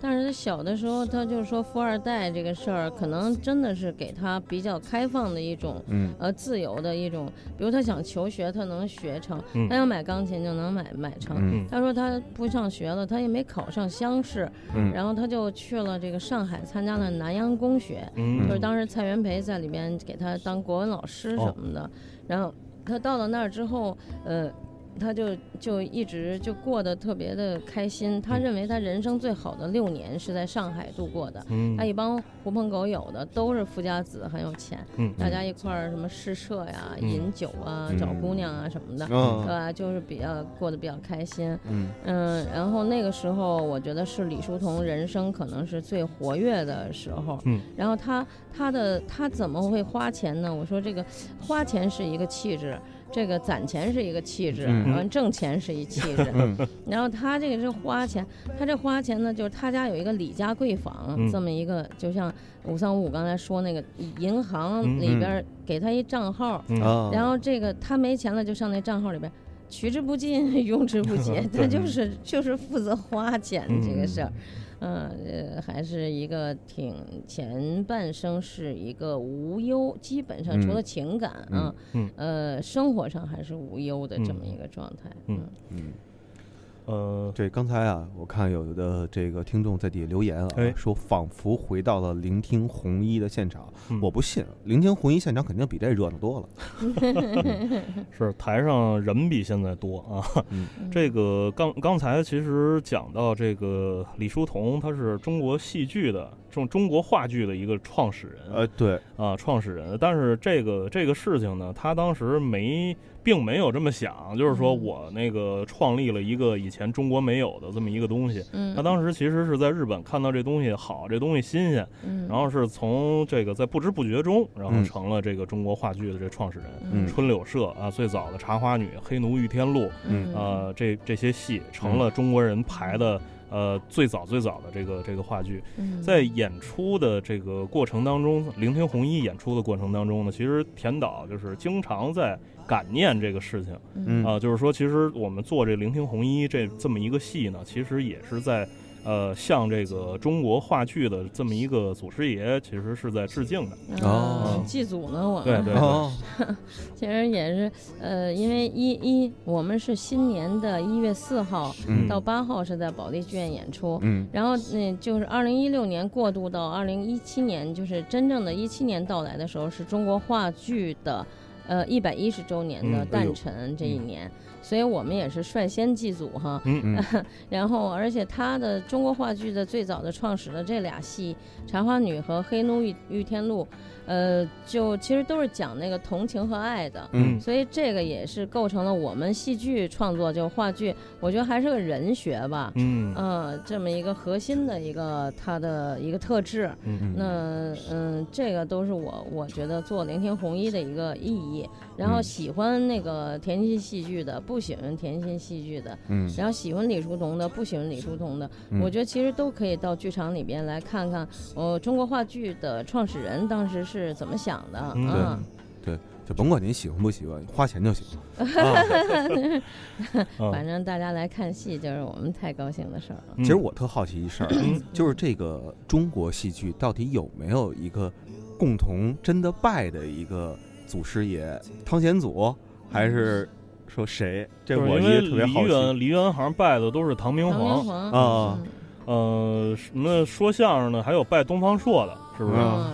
但是他小的时候，他就说富二代这个事儿，可能真的是给他比较开放的一种，嗯呃，自由的一种。比如他想求学，他能学成；他要买钢琴，就能买买成。他说他不上学了，他也没考上乡试，然后他就去了这个上海，参加了南洋公学，就是当时蔡元培在里边给他当国文老师什么的。然后他到了那儿之后，呃。他就就一直就过得特别的开心。他认为他人生最好的六年是在上海度过的。他一帮狐朋狗友的都是富家子，很有钱。大家一块儿什么试射呀、饮酒啊、找姑娘啊什么的，对吧？就是比较过得比较开心。嗯，然后那个时候我觉得是李叔同人生可能是最活跃的时候。嗯，然后他他的他怎么会花钱呢？我说这个花钱是一个气质。这个攒钱是一个气质，完挣钱是一气质，然后他这个是花钱，他这花钱呢，就是他家有一个李家贵坊，这么一个，就像五三五五刚才说那个银行里边给他一账号，然后这个他没钱了就上那账号里边取之不尽，用之不 竭，他就是就是负责花钱这个事儿。嗯，呃，还是一个挺前半生是一个无忧，基本上除了情感啊，呃，生活上还是无忧的这么一个状态。嗯嗯。呃，对，刚才啊，我看有的这个听众在底下留言啊，说仿佛回到了聆听红衣的现场。我不信，聆听红衣现场肯定比这热闹多了。是台上人比现在多啊。这个刚刚才其实讲到这个李叔同，他是中国戏剧的中中国话剧的一个创始人。呃，对啊，创始人。但是这个这个事情呢，他当时没。并没有这么想，就是说我那个创立了一个以前中国没有的这么一个东西。嗯，他当时其实是在日本看到这东西好，这东西新鲜，嗯，然后是从这个在不知不觉中，然后成了这个中国话剧的这创始人。嗯，春柳社啊，最早的茶花女、黑奴遇天路，嗯，呃，这这些戏成了中国人排的呃最早最早的这个这个话剧。在演出的这个过程当中，聆听红衣演出的过程当中呢，其实田导就是经常在。感念这个事情，啊，就是说，其实我们做这《聆听红衣》这这么一个戏呢，其实也是在，呃，向这个中国话剧的这么一个祖师爷，其实是在致敬的。哦，祭祖呢，我们。对对对，其实也是，呃，因为一一我们是新年的一月四号到八号是在保利剧院演出，嗯，然后那就是二零一六年过渡到二零一七年，就是真正的一七年到来的时候，是中国话剧的。呃，一百一十周年的诞辰这一年，所以我们也是率先祭祖哈。嗯 然后，而且他的中国话剧的最早的创始的这俩戏《茶花女》和《黑奴遇遇天路》。呃，就其实都是讲那个同情和爱的，嗯，所以这个也是构成了我们戏剧创作，就话剧，我觉得还是个人学吧，嗯，呃，这么一个核心的一个它的一个特质，嗯，那嗯，这个都是我我觉得做聆听红衣的一个意义。然后喜欢那个甜心戏剧的，不喜欢甜心戏剧的，嗯，然后喜欢李叔同的，不喜欢李叔同的，我觉得其实都可以到剧场里边来看看，呃，中国话剧的创始人当时是怎么想的啊？对，就甭管您喜欢不喜欢，花钱就行。反正大家来看戏就是我们太高兴的事儿了。其实我特好奇一事儿，就是这个中国戏剧到底有没有一个共同真的拜的一个？祖师爷汤显祖，还是说谁？这我因为特别好奇。梨园好像拜的都是唐明皇啊，呃，什么说相声的，还有拜东方朔的，是不是？嗯，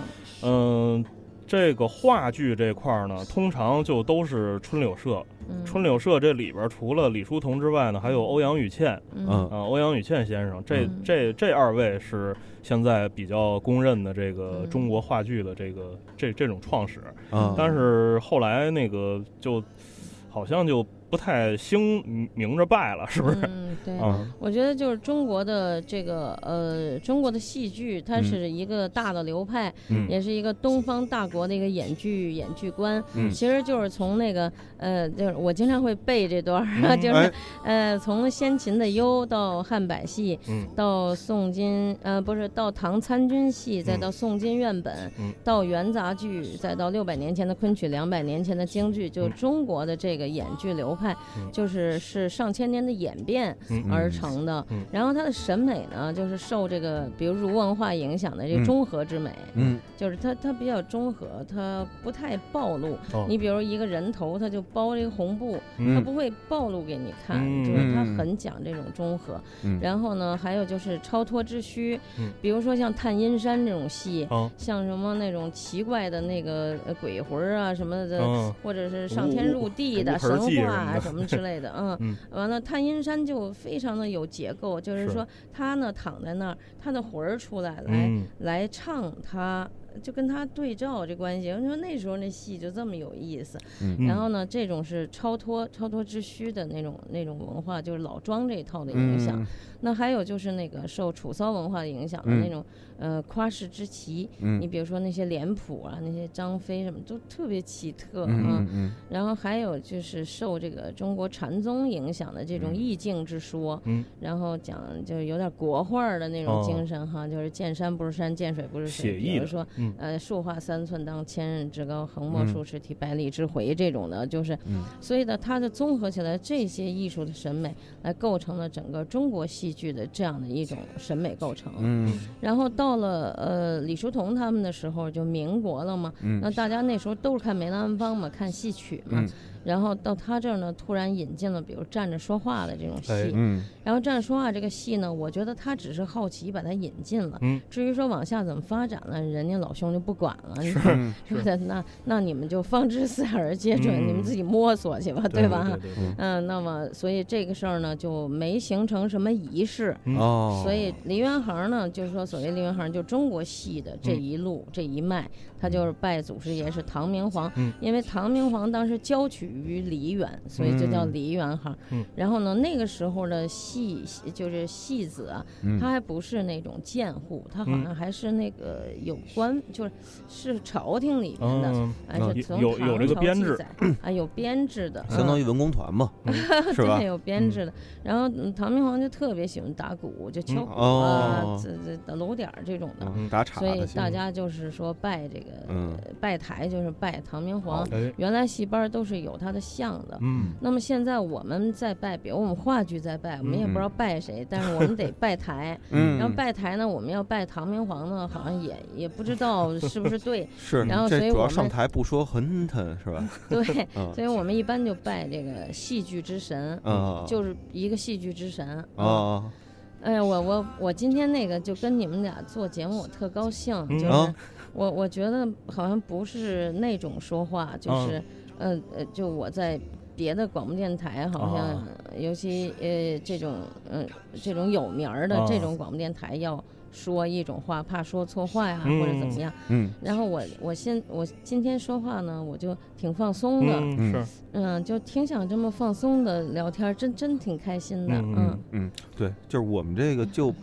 这个话剧这块儿呢，通常就都是春柳社。春柳社这里边除了李叔同之外呢，还有欧阳予倩，嗯。啊，欧阳予倩先生，这这这二位是现在比较公认的这个中国话剧的这个这这种创始，但是后来那个就好像就。不太兴明着拜了，是不是？嗯，对。我觉得就是中国的这个呃，中国的戏剧，它是一个大的流派，也是一个东方大国的一个演剧演剧观。嗯，其实就是从那个呃，就是我经常会背这段儿，就是呃，从先秦的幽到汉百戏，到宋金呃，不是到唐参军戏，再到宋金院本，到元杂剧，再到六百年前的昆曲，两百年前的京剧，就中国的这个演剧流。派就是是上千年的演变而成的，然后他的审美呢，就是受这个比如儒文化影响的这个中和之美，嗯，就是它它比较中和，它不太暴露。你比如一个人头，他就包这个红布，他不会暴露给你看，就是他很讲这种中和。然后呢，还有就是超脱之虚，比如说像探阴山这种戏，像什么那种奇怪的那个鬼魂啊什么的，或者是上天入地的神话。啊，什么之类的，嗯，完了，探阴山就非常的有结构，就是说他呢躺在那儿，他的魂儿出来来来唱他。就跟他对照这关系，你说那时候那戏就这么有意思。然后呢，这种是超脱超脱之虚的那种那种文化，就是老庄这一套的影响。那还有就是那个受楚骚文化的影响的那种呃夸世之奇。你比如说那些脸谱啊，那些张飞什么都特别奇特啊。然后还有就是受这个中国禅宗影响的这种意境之说。然后讲就是有点国画的那种精神哈，就是见山不是山，见水不是水。比如说。呃，树画三寸当千仞之高，横墨数尺体百里之回这种的，就是，所以呢，它的综合起来这些艺术的审美，来构成了整个中国戏剧的这样的一种审美构成。嗯，然后到了呃李叔同他们的时候，就民国了嘛，那大家那时候都是看梅兰芳嘛，看戏曲嘛。然后到他这儿呢，突然引进了比如站着说话的这种戏，然后站着说话这个戏呢，我觉得他只是好奇把它引进了，至于说往下怎么发展了，人家老兄就不管了，是是的，那那你们就放之四海而皆准，你们自己摸索去吧，对吧？嗯，那么所以这个事儿呢就没形成什么仪式，哦，所以梨园行呢，就是说所谓梨园行，就中国戏的这一路这一脉。他就是拜祖师爷是唐明皇，因为唐明皇当时交取于梨园，所以就叫梨园行。然后呢，那个时候的戏就是戏子啊，他还不是那种贱户，他好像还是那个有关，就是是朝廷里面的，哎，是从有这个编制。啊，有编制的，相当于文工团嘛，是吧？有编制的。然后唐明皇就特别喜欢打鼓，就敲鼓啊，这这楼点儿这种的，打镲。所以大家就是说拜这个。嗯，拜台就是拜唐明皇，原来戏班都是有他的像的。嗯，那么现在我们在拜，比如我们话剧在拜，我们也不知道拜谁，但是我们得 拜台。嗯，然后拜台呢，我们要拜唐明皇呢，好像也也不知道是不是对。是，然后所以我们上台不说很疼是吧？对，所以我们一般就拜这个戏剧之神，就是一个戏剧之神啊。哎呀，我我我今天那个就跟你们俩做节目，我特高兴，就是。我我觉得好像不是那种说话，就是，呃呃，就我在别的广播电台，好像尤其呃这种嗯这种有名儿的这种广播电台，要说一种话，怕说错话呀，或者怎么样。嗯。然后我我现我今天说话呢，我就挺放松的。嗯。是。嗯，就挺想这么放松的聊天，真真挺开心的。嗯嗯，对，就是我们这个就。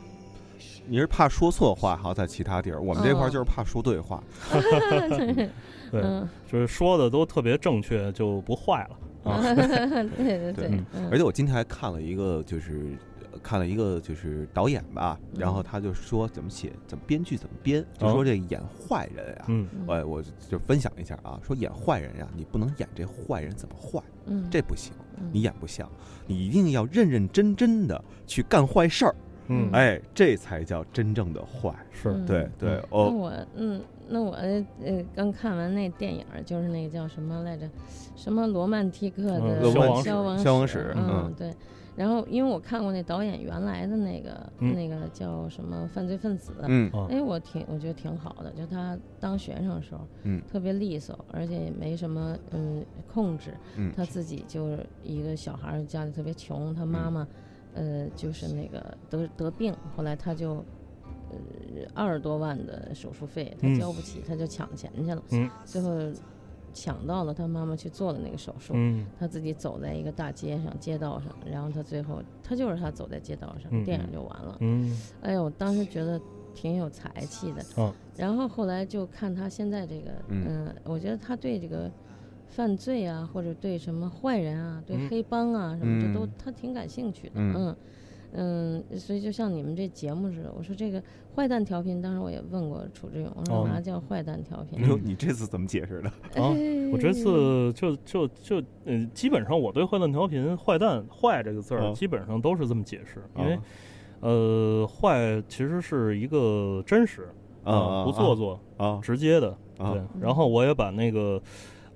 你是怕说错话，好在其他地儿，我们这块 就是怕说对话。对，就是说的都特别正确，就不坏了啊。对对对，而且我今天还看了一个，就是看了一个就是导演吧，然后他就说怎么写，怎么编剧怎么编，就说这演坏人呀，我我就分享一下啊，说演坏人呀，你不能演这坏人怎么坏，这不行，你演不像，你一定要认认真真的去干坏事儿。嗯，哎，这才叫真正的坏，是对对。哦，我嗯，那我呃刚看完那电影，就是那个叫什么来着？什么罗曼蒂克的消亡消亡史？嗯，对。然后因为我看过那导演原来的那个那个叫什么犯罪分子，嗯，哎，我挺我觉得挺好的，就他当学生的时候，嗯，特别利索，而且也没什么嗯控制，嗯，他自己就是一个小孩，家里特别穷，他妈妈。呃，就是那个得得病，后来他就，呃，二十多万的手术费他交不起，他就抢钱去了。嗯，最后抢到了，他妈妈去做的那个手术。嗯，他自己走在一个大街上、街道上，然后他最后他就是他走在街道上，电影就完了。嗯，哎呦，我当时觉得挺有才气的。哦，然后后来就看他现在这个，嗯，我觉得他对这个。犯罪啊，或者对什么坏人啊，对黑帮啊什么，这都他挺感兴趣的。嗯嗯，所以就像你们这节目似的，我说这个坏蛋调频，当时我也问过楚志勇，我说嘛叫坏蛋调频？哟，你这次怎么解释的？啊，我这次就就就嗯，基本上我对坏蛋调频“坏蛋”“坏”这个字儿，基本上都是这么解释，因为呃，坏其实是一个真实啊，不做作啊，直接的对。然后我也把那个。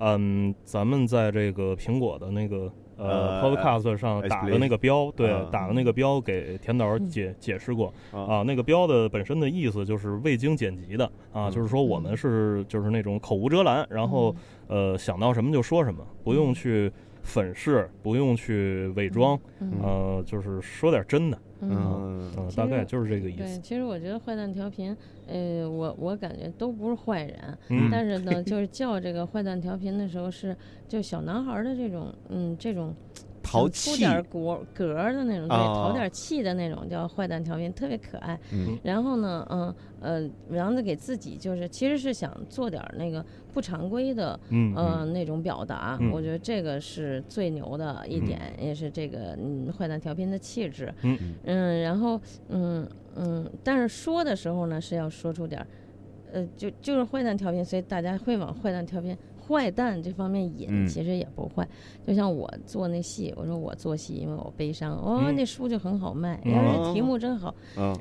嗯，咱们在这个苹果的那个呃 Podcast 上打的那个标，对，打的那个标给田导解解释过啊，那个标的本身的意思就是未经剪辑的啊，就是说我们是就是那种口无遮拦，然后呃想到什么就说什么，不用去粉饰，不用去伪装，呃，就是说点真的。嗯，大概就是这个意思。对，其实我觉得坏蛋调频，呃，我我感觉都不是坏人，但是呢，就是叫这个坏蛋调频的时候，是就小男孩的这种，嗯，这种。淘气，出点格格的那种，对，淘点气的那种，叫坏蛋调频，特别可爱。然后呢，嗯呃，然后呢，给自己就是其实是想做点那个不常规的，嗯那种表达。我觉得这个是最牛的一点，也是这个嗯坏蛋调频的气质。嗯，然后嗯嗯，但是说的时候呢，是要说出点。呃，就就是坏蛋调频，所以大家会往坏蛋调频。坏蛋这方面瘾其实也不坏，就像我做那戏，我说我做戏，因为我悲伤，哦，那书就很好卖，因为题目真好。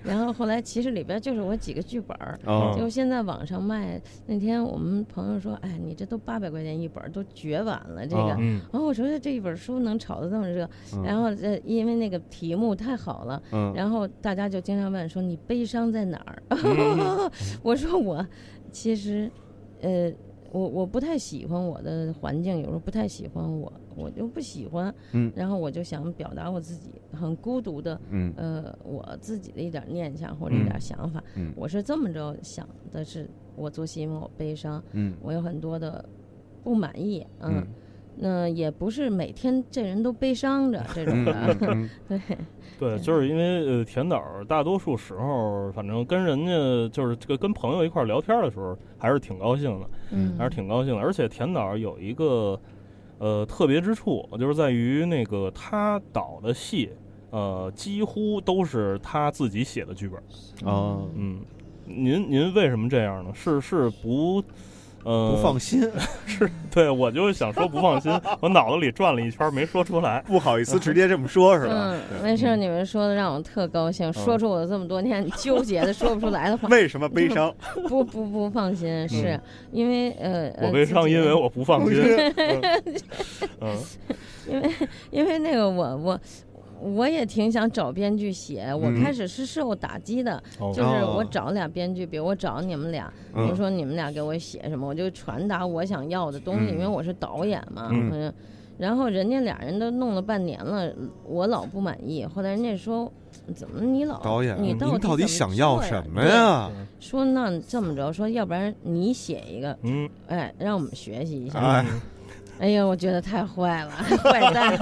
然后后来其实里边就是我几个剧本儿，就现在网上卖。那天我们朋友说，哎，你这都八百块钱一本，都绝版了这个。然后我说这一本书能炒得这么热，然后这，因为那个题目太好了，然后大家就经常问说你悲伤在哪儿？我说我其实呃。我我不太喜欢我的环境，有时候不太喜欢我，我就不喜欢。嗯，然后我就想表达我自己很孤独的，嗯，呃，我自己的一点念想或者一点想法。嗯，我是这么着想的，是我做戏因为我悲伤，嗯，我有很多的不满意，嗯。那也不是每天这人都悲伤着这种的，对 对，就是因为呃，田导大多数时候，反正跟人家就是这个跟朋友一块聊天的时候，还是挺高兴的，嗯，还是挺高兴的。而且田导有一个呃特别之处，就是在于那个他导的戏，呃，几乎都是他自己写的剧本啊，嗯，您您为什么这样呢？是是不？呃，不放心，是 对我就是想说不放心，我脑子里转了一圈没说出来，不好意思直接这么说，是吧？嗯，没事，你们说的让我特高兴，说出我这么多年 纠结的说不出来的话。为什么悲伤？不不不放心，是因为呃，我悲伤，因为我不放心。嗯，因为因为那个我我。我也挺想找编剧写，我开始是受打击的，就是我找俩编剧，比如我找你们俩，比如说你们俩给我写什么，我就传达我想要的东西，因为我是导演嘛，嗯，然后人家俩人都弄了半年了，我老不满意，后来人家说，怎么你老导演，你到底想要什么呀？说那这么着，说要不然你写一个，嗯，哎，让我们学习一下。哎呀，我觉得太坏了，坏蛋！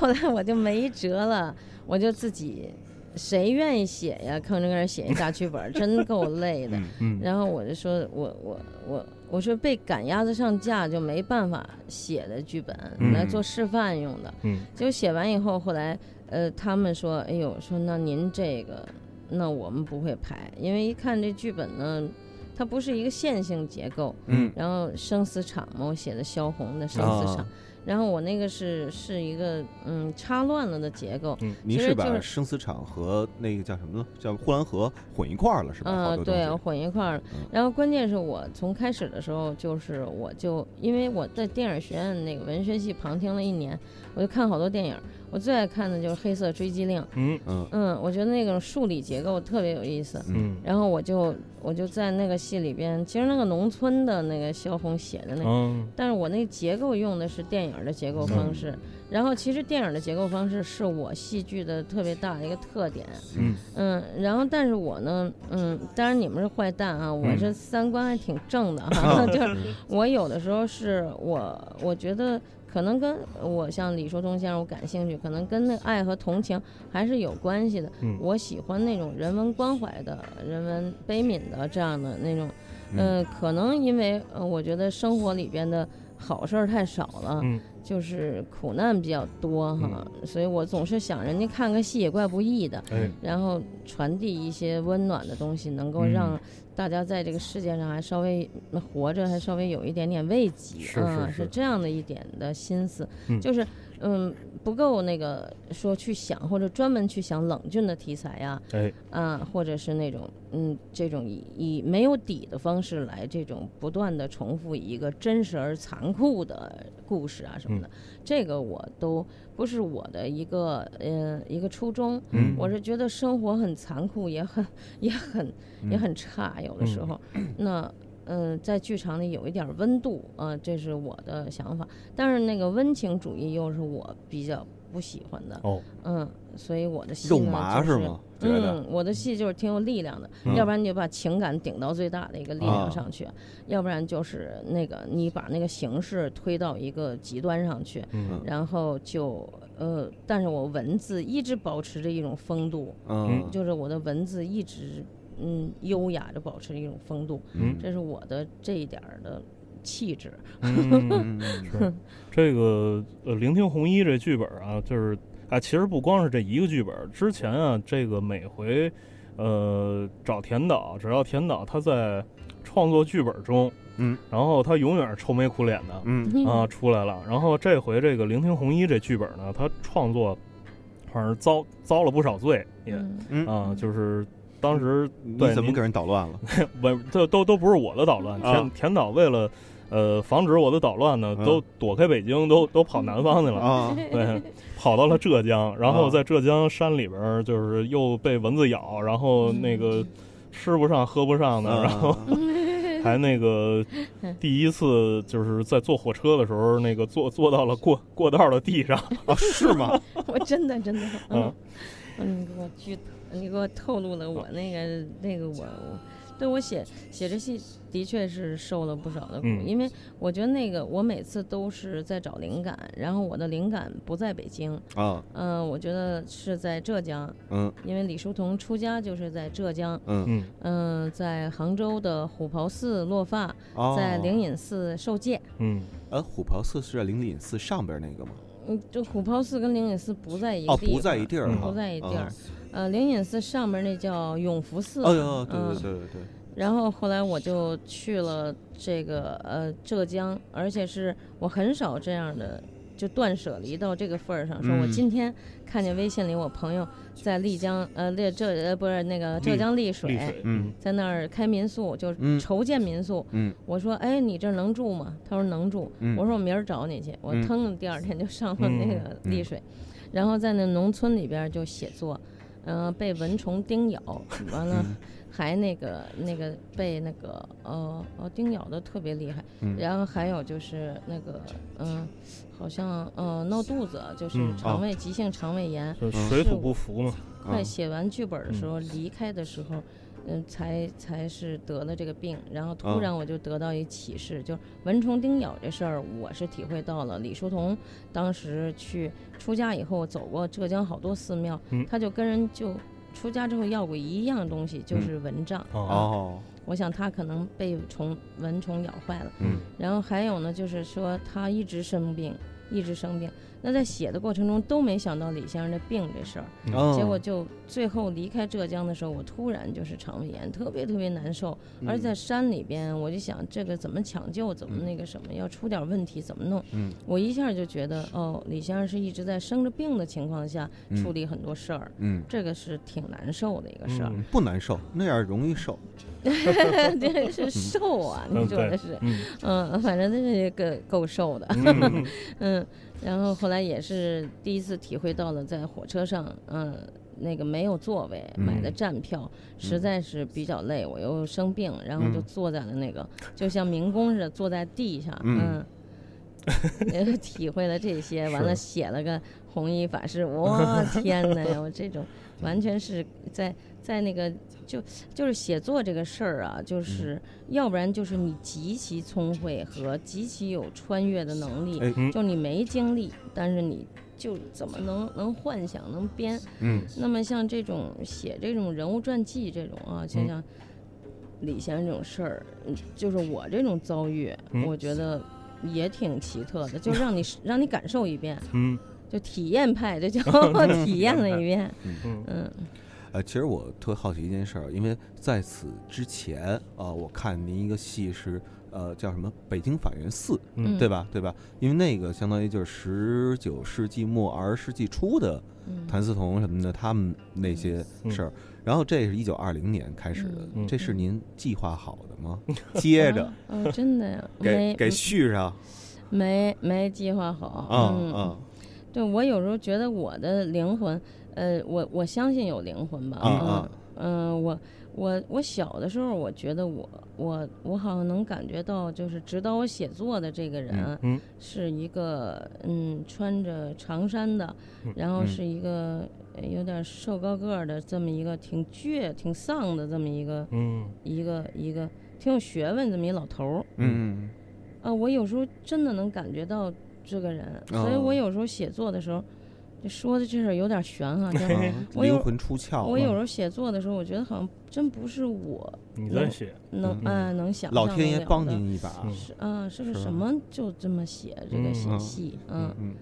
后来我就没辙了，我就自己，谁愿意写呀？吭哧吭哧写一大剧本，真够累的。然后我就说，我我我我说被赶鸭子上架就没办法写的剧本来做示范用的。嗯。结果写完以后，后来呃，他们说，哎呦，说那您这个，那我们不会拍，因为一看这剧本呢。它不是一个线性结构，嗯，然后生死场嘛，我写的萧红的生死场，然后我那个是是一个嗯插乱了的结构，嗯，您是把生死场和那个叫什么呢？叫呼兰河混一块儿了是吧？嗯，对，混一块儿了。然后关键是我从开始的时候就是我就因为我在电影学院那个文学系旁听了一年，我就看好多电影。我最爱看的就是《黑色追击令》，嗯。嗯。嗯，我觉得那种数理结构特别有意思，嗯，然后我就我就在那个戏里边，其实那个农村的那个萧红写的那个，但是我那结构用的是电影的结构方式，然后其实电影的结构方式是我戏剧的特别大的一个特点，嗯。嗯，然后但是我呢，嗯，当然你们是坏蛋啊，我这三观还挺正的哈，就是我有的时候是我我觉得。可能跟我像李叔同先生，我感兴趣，可能跟那爱和同情还是有关系的。我喜欢那种人文关怀的、人文悲悯的这样的那种。嗯，可能因为我觉得生活里边的好事儿太少了，就是苦难比较多哈，所以我总是想人家看个戏也怪不易的。然后传递一些温暖的东西，能够让。大家在这个世界上还稍微活着，还稍微有一点点慰藉。嗯，是这样的一点的心思，就是嗯不够那个说去想或者专门去想冷峻的题材呀，哎。啊，或者是那种嗯这种以以没有底的方式来这种不断的重复一个真实而残酷的故事啊什么的，这个我都不是我的一个呃一个初衷，我是觉得生活很残酷，也很也很也很差。有的时候，那嗯，在剧场里有一点温度啊，这是我的想法。但是那个温情主义又是我比较不喜欢的。哦，嗯，所以我的戏呢，就是吗？嗯，我的戏就是挺有力量的。要不然你就把情感顶到最大的一个力量上去，要不然就是那个你把那个形式推到一个极端上去，然后就呃，但是我文字一直保持着一种风度，嗯，就是我的文字一直。嗯，优雅的保持一种风度，嗯，这是我的这一点儿的气质。是这个呃，聆听红衣这剧本啊，就是啊，其实不光是这一个剧本，之前啊，这个每回呃，找田导，只要田导他在创作剧本中，嗯，然后他永远是愁眉苦脸的，嗯。啊，出来了。然后这回这个聆听红衣这剧本呢，他创作反正遭遭了不少罪，也嗯。啊，就是当时你对怎么给人捣乱了？我，这都都不是我的捣乱，啊田田导为了呃防止我的捣乱呢，嗯都躲开北京，都都跑南方去了。啊对，跑到了浙江，然后啊在浙江山里边儿，就是又被蚊子咬，然后那个吃不上喝不上的，然后 还那个第一次就是在坐火车的时候，那个坐坐到了过过道的地上，啊是吗？我真的真的，嗯嗯，我剧，你给我透露了我那个那个我我，对我写写这戏的确是受了不少的苦，嗯。因为我觉得那个我每次都是在找灵感，然后我的灵感不在北京，啊。嗯、我觉得是在浙江，嗯。因为李叔同出家就是在浙江，嗯。嗯。嗯、在杭州的虎跑寺落发，哦，在灵隐寺受戒。嗯。呃虎跑寺是在灵隐寺上边那个吗？嗯，就虎跑寺跟灵隐寺不在一个哦，地方，不在一地儿嗯哈，不在一地儿。啊。呃，灵隐寺上面那叫永福寺，嗯对对对对，然后后来我就去了这个呃浙江，而且是我很少这样的就断舍离到这个份儿上，说我嗯今天看见微信里我朋友在丽江呃丽浙呃不是那个浙江丽水，丽水，嗯。在那儿开民宿，就嗯。筹建民宿。嗯我说哎你这儿能住吗？他说能住。嗯。我说我明儿找你去，我嗯。腾第二天就上了那个嗯。丽水，然后在那农村里边儿就写作，嗯、被蚊虫叮咬，完了嗯还那个那个被那个呃呃叮咬的特别厉害，嗯然后还有就是那个嗯、好像呃闹肚子，就是嗯肠胃、急性肠胃炎。就水土不服嘛。快啊写完剧本的时嗯候，离开的时候，嗯，才才是得了这个病，然后突啊然我就得到一启示，就是蚊虫叮咬这事儿，我是体会到了。李叔同当时去出家以后，走过浙江好多寺庙，嗯他就跟人就出家之后要过一样东西，就是蚊帐。哦，哦，我想他可能被虫蚊虫咬坏了。嗯然后还有呢，就是说他一直生病，一直生病。那在写的过程中都没想到李先生的病这事儿。结果就最后离开浙江的时候，我突然就是肠胃炎，特别特别难受。而在山里边，我就想这个怎么抢救，怎么那个什么，要出点问题怎么弄？嗯我一下就觉得，哦，李先生是一直在生着病的情况下嗯处理很多事儿，嗯这个是挺难受的一个事儿。嗯不难受，那样容易瘦。这是瘦啊，你说的是，嗯嗯，反正这是个够瘦的。嗯嗯，然后后来也是第一次体会到了在火车上，嗯，那个没有座位，买的嗯。站票，实在是比较累，我又生病，然后就嗯。坐在了那个，就像民工似的坐在地上，嗯。嗯，也体会了这些，完了写了个弘一法师，我天哪呀，我这种完全是在在那个就就是写作这个事儿啊，就是要不然就是你极其聪慧和极其有穿越的能力，就你没经历，但是你就怎么能能幻想能编？嗯。那么像这种写这种人物传记这种啊，就嗯。像李先生这种事儿，嗯就是我这种遭遇，嗯。我觉得也挺奇特的，就让你 让你感受一遍，嗯。就体验派，这叫 体验了一遍，嗯。嗯呃，其实我特好奇一件事儿，因为在此之前啊、我看您一个戏是呃叫什么《北京法源寺》，嗯对吧？对吧？因为那个相当于就是十九世纪末二十世纪初的嗯谭嗣同什么的，他们那些事儿。然后这是一九二零年开始的，嗯这是您计划好的吗？接着、真的呀，给给续上没没计划好，嗯嗯啊对我有时候觉得我的灵魂，呃，我我相信有灵魂吧，啊啊。嗯、呃我我我小的时候，我觉得我我我好像能感觉到，就是指导我写作的这个人嗯是一个嗯穿着长衫的，然后嗯。是一个呃有点瘦高个儿的这么一个挺倔、挺丧的这么一个嗯。一个一个挺有学问这么一老头儿。嗯。啊，我有时候真的能感觉到这个人，所以哦我有时候写作的时候，这说的这事儿有点悬啊 我有灵魂出窍。我有时候写作的时候，我觉得好像真不是我你在写，能嗯啊能想老天爷帮的您一把，嗯是啊，是什么就这么写这个写嗯戏，嗯嗯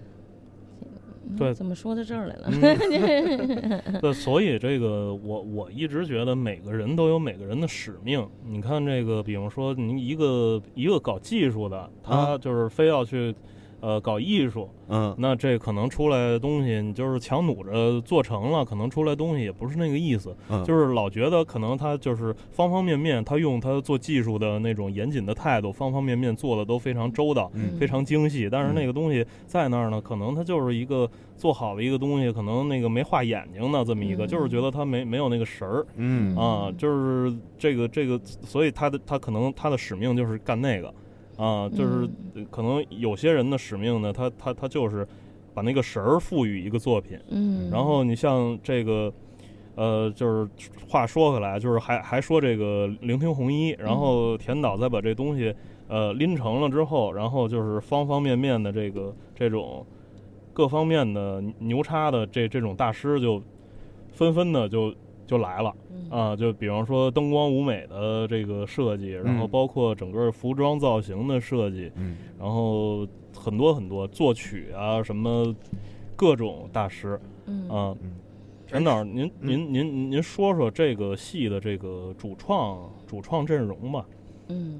对，怎么说到这儿来了？对，所以这个我我一直觉得每个人都有每个人的使命。你看这个，比方说您一个一个搞技术的，他就是非要去。呃，搞艺术，嗯，那这可能出来的东西，你就是强弩着做成了，可能出来东西也不是那个意思，嗯，就是老觉得可能他就是方方面面，他用他做技术的那种严谨的态度，方方面面做的都非常周到，非常精细，但是那个东西在那儿呢，可能他就是一个做好的一个东西，可能那个没画眼睛的这么一个，就是觉得他没没有那个神儿，嗯。啊，就是这个这个，所以他的他可能他的使命就是干那个。啊，就是可能有些人的使命呢，他他他就是把那个神儿赋予一个作品，嗯，然后你像这个，呃，就是话说回来，就是还还说这个聆听红衣，然后田导再把这东西呃拎成了之后，然后就是方方面面的这个这种各方面的牛叉的这这种大师就纷纷的就。就来了啊！就比方说灯光舞美的这个设计，然后包括整个服装造型的设计，然后很多很多作曲啊什么各种大师啊。陈导，您您您您说说这个戏的这个主创主创阵容吧。嗯。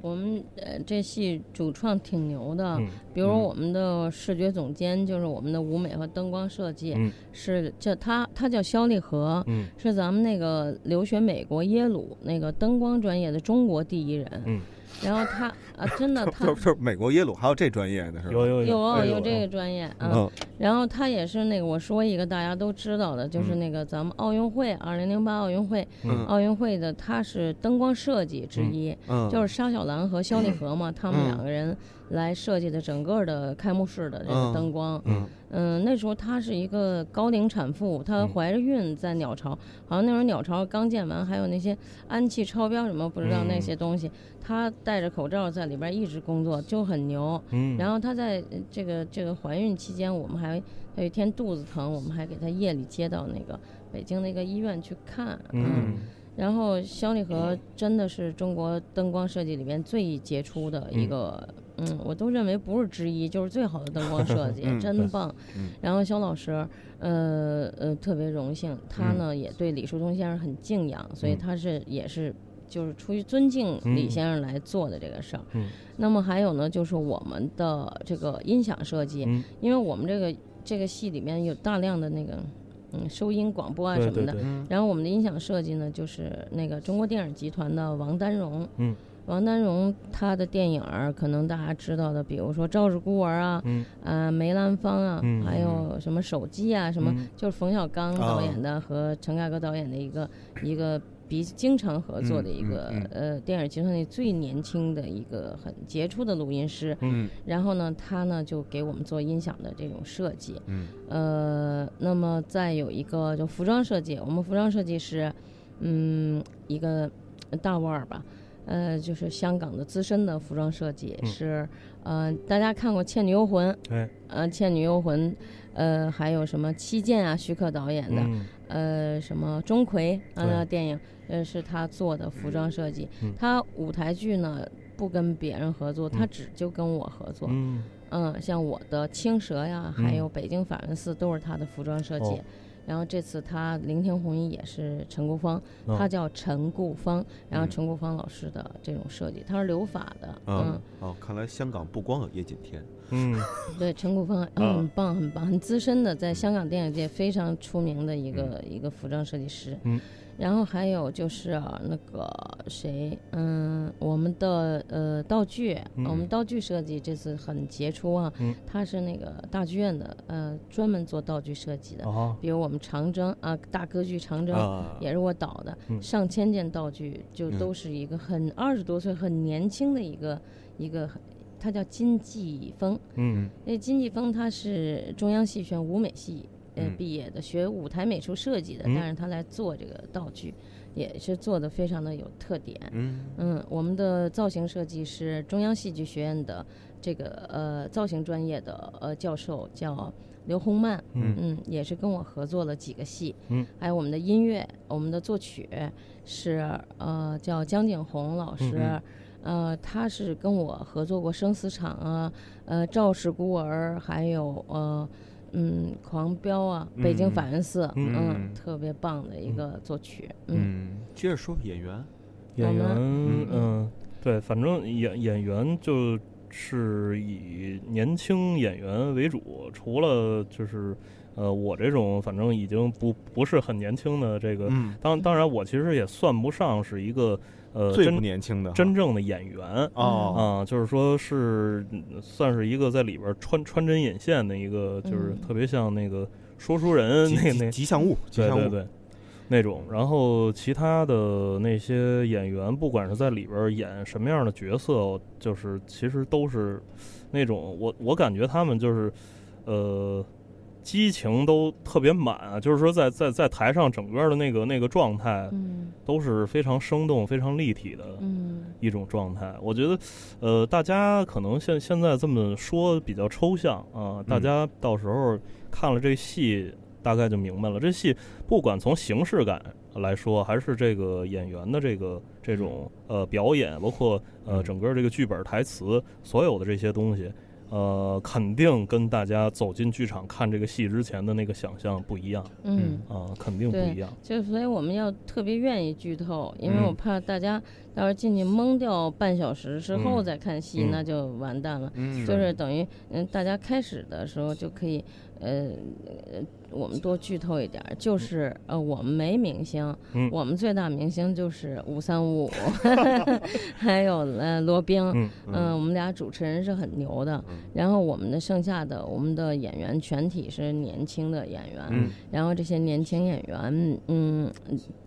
我们呃，这戏主创挺牛的，比如我们的视觉总监就是我们的舞美和灯光设计，是叫他，他叫肖立和，是咱们那个留学美国耶鲁那个灯光专业的中国第一人。然后他啊，真的，他就是美国耶鲁还有这专业的是吧？有有有有这个专业啊。然后他也是那个，我说一个大家都知道的，就是那个咱们奥运会，二零零八奥运会，奥运会的他是灯光设计之一，就是沙小兰和肖立和嘛，他们两个人。来设计的整个的开幕式的这个灯光，嗯，嗯，那时候她是一个高龄产妇，她怀着孕在鸟巢，好像那时候鸟巢刚建完，还有那些氨气超标什么不知道那些东西，她戴着口罩在里边一直工作，就很牛。嗯，然后她在这个这个怀孕期间，我们还有一天肚子疼，我们还给她夜里接到那个北京那个医院去看。嗯，然后肖立和真的是中国灯光设计里边最杰出的一个。嗯，我都认为不是之一，就是最好的灯光设计，真棒。然后肖老师，呃呃，特别荣幸，他呢也对李树东先生很敬仰，所以他是也是就是出于尊敬李先生来做的这个事儿。那么还有呢，就是我们的这个音响设计，因为我们这个这个戏里面有大量的那个嗯收音广播啊什么的，然后我们的音响设计呢，就是那个中国电影集团的王丹荣。嗯。王丹荣他的电影儿，可能大家知道的，比如说《赵氏孤儿》啊，啊梅兰芳啊，还有什么手机啊，什么就是冯小刚导演的和陈凯歌导演的一个一个比经常合作的一个呃电影集团里最年轻的一个很杰出的录音师。嗯，然后呢，他呢就给我们做音响的这种设计。嗯，呃，那么再有一个就服装设计，我们服装设计师，嗯，一个大腕儿吧。呃，就是香港的资深的服装设计是，呃，大家看过《倩女幽魂》？对，呃，《倩女幽魂》，呃，还有什么《七剑》啊，徐克导演的，呃，什么钟馗啊，电影，呃，是他做的服装设计。他舞台剧呢不跟别人合作，他只就跟我合作。嗯，嗯，像我的《青蛇》呀，还有《北京法源寺》都是他的服装设计。然后这次他聆听红衣也是陈顾芳，他叫陈顾芳，然后陈顾芳老师的这种设计，他是留法的，嗯，哦，看来香港不光有叶锦添，嗯，对，陈谷峰很棒很棒，很资深的，在香港电影界非常出名的一个一个服装设计师，嗯。然后还有就是那个谁，嗯，我们的呃道具，我们道具设计这次很杰出啊，他是那个大剧院的，呃，专门做道具设计的，哦。比如我们长征啊，大歌剧长征也是我导的，上千件道具就都是一个很二十多岁很年轻的一个一个，他叫金继峰，嗯，那金继峰他是中央戏剧学院舞美系。呃，毕业的学舞台美术设计的，但是他来做这个道具，也是做的非常的有特点。嗯嗯，我们的造型设计是中央戏剧学院的这个呃造型专业的呃教授，叫刘洪曼。嗯嗯，也是跟我合作了几个戏。嗯，还有我们的音乐，我们的作曲是呃叫江景洪老师，呃，他是跟我合作过《生死场》啊，呃，《赵氏孤儿》，还有呃。嗯，狂飙啊，北京法源寺，嗯，特别棒的一个作曲。嗯，接着说演员，演员，嗯，对，反正演演员就是以年轻演员为主，除了就是呃我这种反正已经不不是很年轻的这个，当当然我其实也算不上是一个。呃，最不年轻的真正的演员哦，啊，就是说是算是一个在里边穿穿针引线的一个，就是特别像那个说书人那那吉祥物，对对对，那种。然后其他的那些演员，不管是在里边演什么样的角色，就是其实都是那种我我感觉他们就是呃。激情都特别满啊，就是说在在在台上整个的那个那个状态，都是非常生动、非常立体的一种状态。我觉得，呃，大家可能现现在这么说比较抽象啊，大家到时候看了这戏，大概就明白了。这戏不管从形式感来说，还是这个演员的这个这种呃表演，包括呃整个这个剧本台词，所有的这些东西。呃，肯定跟大家走进剧场看这个戏之前的那个想象不一样。嗯啊，肯定不一样。就所以我们要特别愿意剧透，因为我怕大家到时候进去懵掉半小时之后再看戏，那就完蛋了。嗯，就是等于嗯，大家开始的时候就可以。呃，我们多剧透一点，就是呃，我们没明星，我们最大明星就是五三五五，还有呃罗宾，嗯，我们俩主持人是很牛的，然后我们的剩下的我们的演员全体是年轻的演员，然后这些年轻演员，嗯，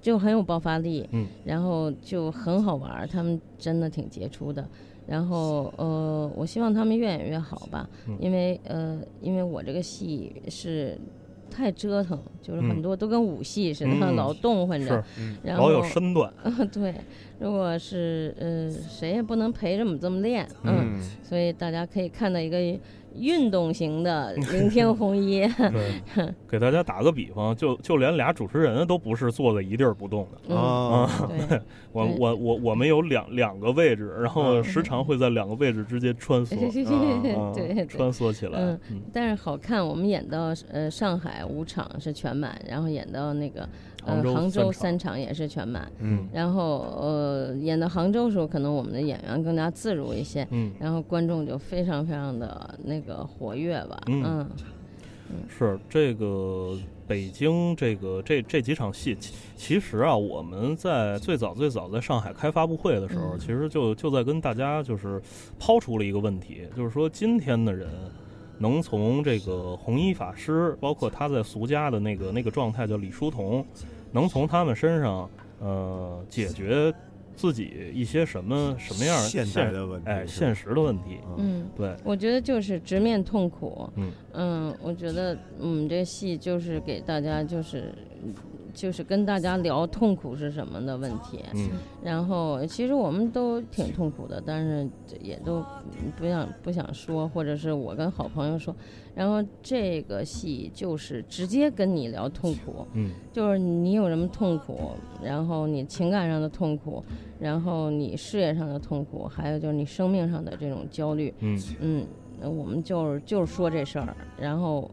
就很有爆发力，然后就很好玩，他们真的挺杰出的。然后呃，我希望他们越演越好吧，因为呃，因为我这个戏是太折腾，就是很多都跟武戏似的，老动换着，然后老有身段。对，如果是呃，谁也不能陪着我们这么练，嗯，所以大家可以看到一个。运动型的 聆听红衣，给大家打个比方，就就连俩主持人都不是坐在一地儿不动的 啊。我我我我们有两两个位置，然后时常会在两个位置之间穿梭，对，穿梭起来。嗯，但是好看。我们演到呃上海五场是全满，然后演到那个。呃，杭州三场也是全满，嗯，然后呃，演到杭州的时候，可能我们的演员更加自如一些，嗯，然后观众就非常非常的那个活跃吧，嗯，是这个北京这个这这几场戏，其其实啊，我们在最早最早在上海开发布会的时候，其实就就在跟大家就是抛出了一个问题，就是说今天的人。能从这个红衣法师，包括他在俗家的那个那个状态叫李叔同，能从他们身上呃解决自己一些什么什么样现代的问题，哎，现实的问题。嗯，对，我觉得就是直面痛苦。嗯嗯，我觉得我们这戏就是给大家就是。就是跟大家聊痛苦是什么的问题，嗯，然后其实我们都挺痛苦的，但是也都不想不想说，或者是我跟好朋友说，然后这个戏就是直接跟你聊痛苦，嗯，就是你有什么痛苦，然后你情感上的痛苦，然后你事业上的痛苦，还有就是你生命上的这种焦虑，嗯。嗯，我们就是就是说这事儿，然后。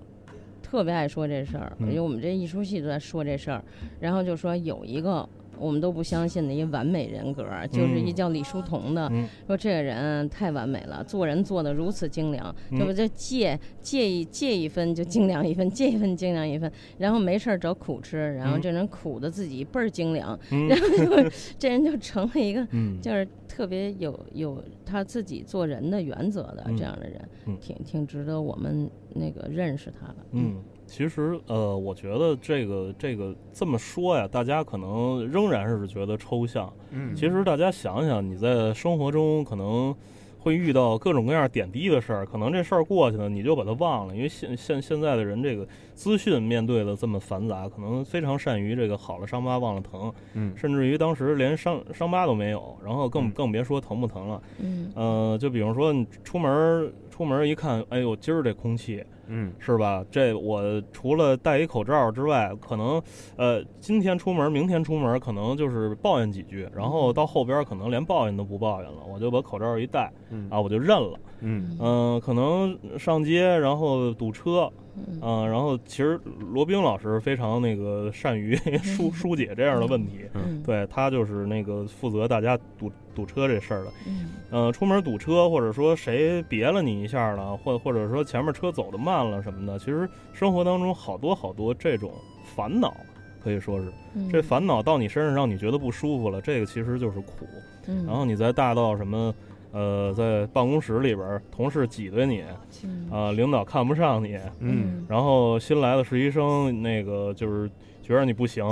特别爱说这事儿，因为我们这一出戏都在说这事儿，然后就说有一个我们都不相信的一个完美人格，就是一叫李叔同的，说这个人太完美了，做人做的如此精良，这不就借借一借一分就精良一分，借一分精良一分，然后没事儿找苦吃，然后这人苦的自己倍儿精良，然后就这人就成了一个就是特别有有他自己做人的原则的这样的人，挺挺值得我们。那个认识他的，嗯，其实呃，我觉得这个这个这么说呀，大家可能仍然是觉得抽象，嗯，其实大家想想，你在生活中可能会遇到各种各样点滴的事儿，可能这事儿过去了，你就把它忘了，因为现现现在的人这个资讯面对的这么繁杂，可能非常善于这个好了伤疤忘了疼，嗯，甚至于当时连伤伤疤都没有，然后更更别说疼不疼了，嗯，呃，就比如说你出门。出门一看，哎呦，今儿这空气嗯，是吧？这我除了戴一口罩之外，可能呃今天出门，明天出门，可能就是抱怨几句，然后到后边可能连抱怨都不抱怨了，我就把口罩一戴，啊，我就认了。嗯嗯，可能上街然后堵车，嗯，然后其实罗宾老师非常那个善于疏疏解这样的问题，对他就是那个负责大家堵堵车这事儿的，嗯，出门堵车或者说谁别了你一下了，或或者说前面车走的慢了什么的，其实生活当中好多好多这种烦恼，可以说是这烦恼到你身上让你觉得不舒服了，这个其实就是苦，然后你在大到什么。呃，在办公室里边，同事挤兑你，啊，领导看不上你，嗯，然后新来的实习生那个就是觉得你不行。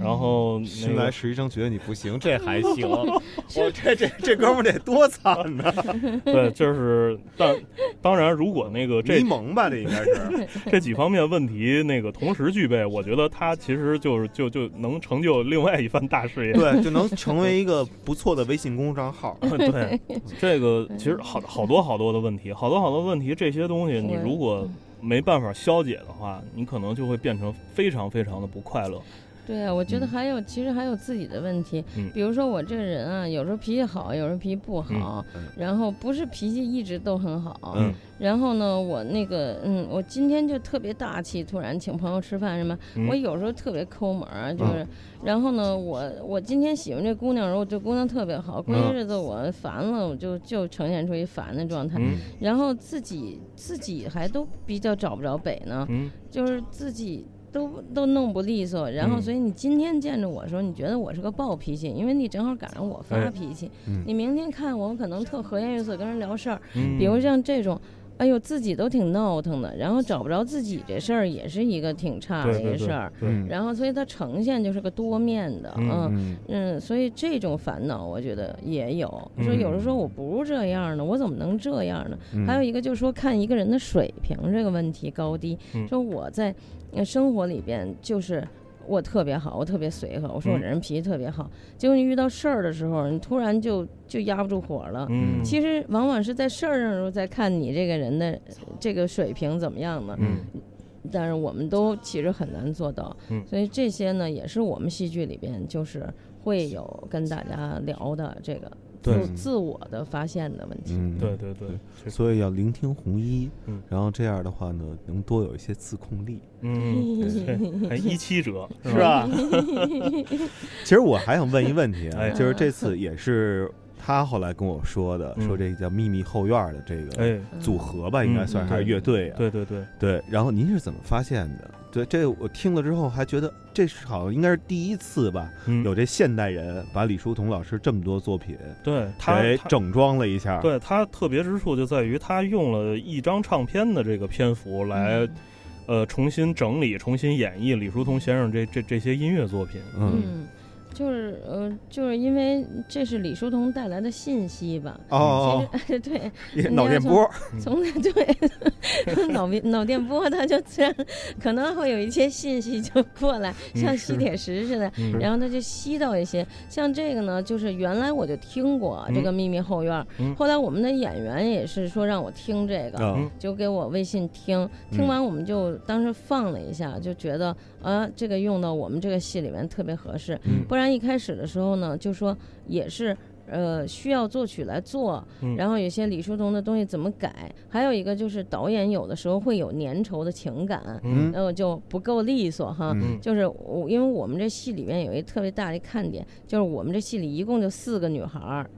然后新来实习生觉得你不行，这还行。我这这这哥们得多惨呢！对，就是但当然，如果那个这迷蒙吧，这应该是 这几方面问题那个同时具备，我觉得他其实就是就就能成就另外一番大事业。对，就能成为一个不错的微信公众账号。对，这个其实好好多好多的问题，好多好多问题，这些东西你如果没办法消解的话，你可能就会变成非常非常的不快乐。对啊，我觉得还有，其实还有自己的问题。嗯，比如说我这个人啊，有时候脾气好，有时候脾气不好，然后不是脾气一直都很好。嗯，然后呢，我那个，嗯，我今天就特别大气，突然请朋友吃饭什么。我有时候特别抠门儿，就是，然后呢，我我今天喜欢这姑娘，然后这姑娘特别好，过些日子我烦了，我就就呈现出一烦的状态。嗯，然后自己自己还都比较找不着北呢。嗯，就是自己。都都弄不利索，然后所以你今天见着我的时候，你觉得我是个暴脾气，因为你正好赶上我发脾气。你明天看我可能特和颜悦色跟人聊事儿，比如像这种，哎呦自己都挺闹腾的，然后找不着自己这事儿也是一个挺差的一个事儿。然后所以它呈现就是个多面的，嗯嗯，所以这种烦恼我觉得也有。说有的时候说我不是这样的，我怎么能这样呢？还有一个就是说看一个人的水平这个问题高低，说我在。那生活里边就是我特别好，我特别随和。我说我这人脾气特别好，结果你遇到事儿的时候，你突然就就压不住火了。嗯，其实往往是在事儿上时候在看你这个人的这个水平怎么样呢？嗯，但是我们都其实很难做到。嗯，所以这些呢，也是我们戏剧里边就是会有跟大家聊的这个。自自我的发现的问题，嗯，对对对，所以要聆听红衣，嗯，然后这样的话呢，能多有一些自控力，嗯，还一七折 是吧？其实我还想问一问题啊，就是这次也是他后来跟我说的，说这个叫秘密后院的这个组合吧，应该算还是乐队啊？对对对对。然后您是怎么发现的？对，这我听了之后还觉得这是好像应该是第一次吧，有这现代人把李叔同老师这么多作品，对他整装了一下。对他特别之处就在于他用了一张唱片的这个篇幅来，呃，重新整理、重新演绎李叔同先生这这这些音乐作品。嗯。就是呃，就是因为这是李叔同带来的信息吧？哦，其实 对，脑电波，从对脑脑电波，它就自然可能会有一些信息就过来，像吸铁石似的，然后它就吸到一些。像这个呢，就是原来我就听过这个秘密后院，后来我们的演员也是说让我听这个，就给我微信听，听完我们就当时放了一下，就觉得啊，这个用到我们这个戏里面特别合适，不然。一开始的时候呢，就说也是呃需要作曲来做，然后有些李叔同的东西怎么改，还有一个就是导演有的时候会有粘稠的情感，嗯，然后就不够利索哈，就是我因为我们这戏里面有一特别大的看点，就是我们这戏里一共就四个女孩儿。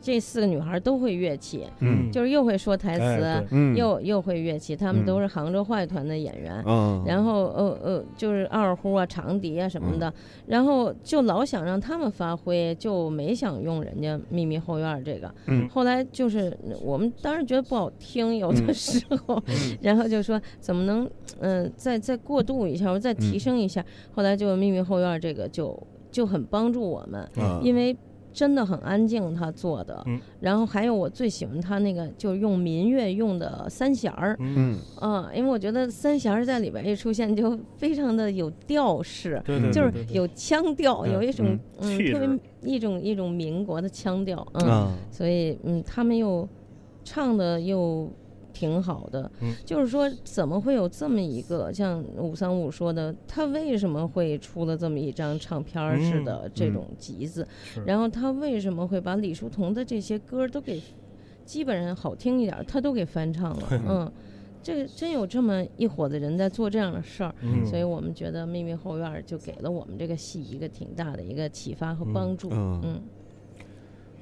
这四个女孩都会乐器，嗯，就是又会说台词，嗯，又又会乐器。她们都是杭州话剧团的演员，嗯，然后呃呃，就是二胡啊、长笛啊什么的，然后就老想让他们发挥，就没想用人家秘密后院这个。嗯，后来就是我们当时觉得不好听，有的时候，然后就说怎么能嗯再再过渡一下，我再提升一下。后来就秘密后院这个就就很帮助我们，因为。真的很安静，他做的。嗯，然后还有我最喜欢他那个，就是用民乐用的三弦儿。嗯，啊，因为我觉得三弦儿在里边一出现，就非常的有调式，就是有腔调，有一种嗯特别一种一种民国的腔调。嗯，所以嗯，他们又唱的又。挺好的。嗯，就是说怎么会有这么一个像五三五说的，他为什么会出了这么一张唱片似的这种集子？然后他为什么会把李叔同的这些歌都给基本上好听一点，他都给翻唱了？嗯。这真有这么一伙子人在做这样的事儿，所以我们觉得《秘密后院》就给了我们这个戏一个挺大的一个启发和帮助。嗯，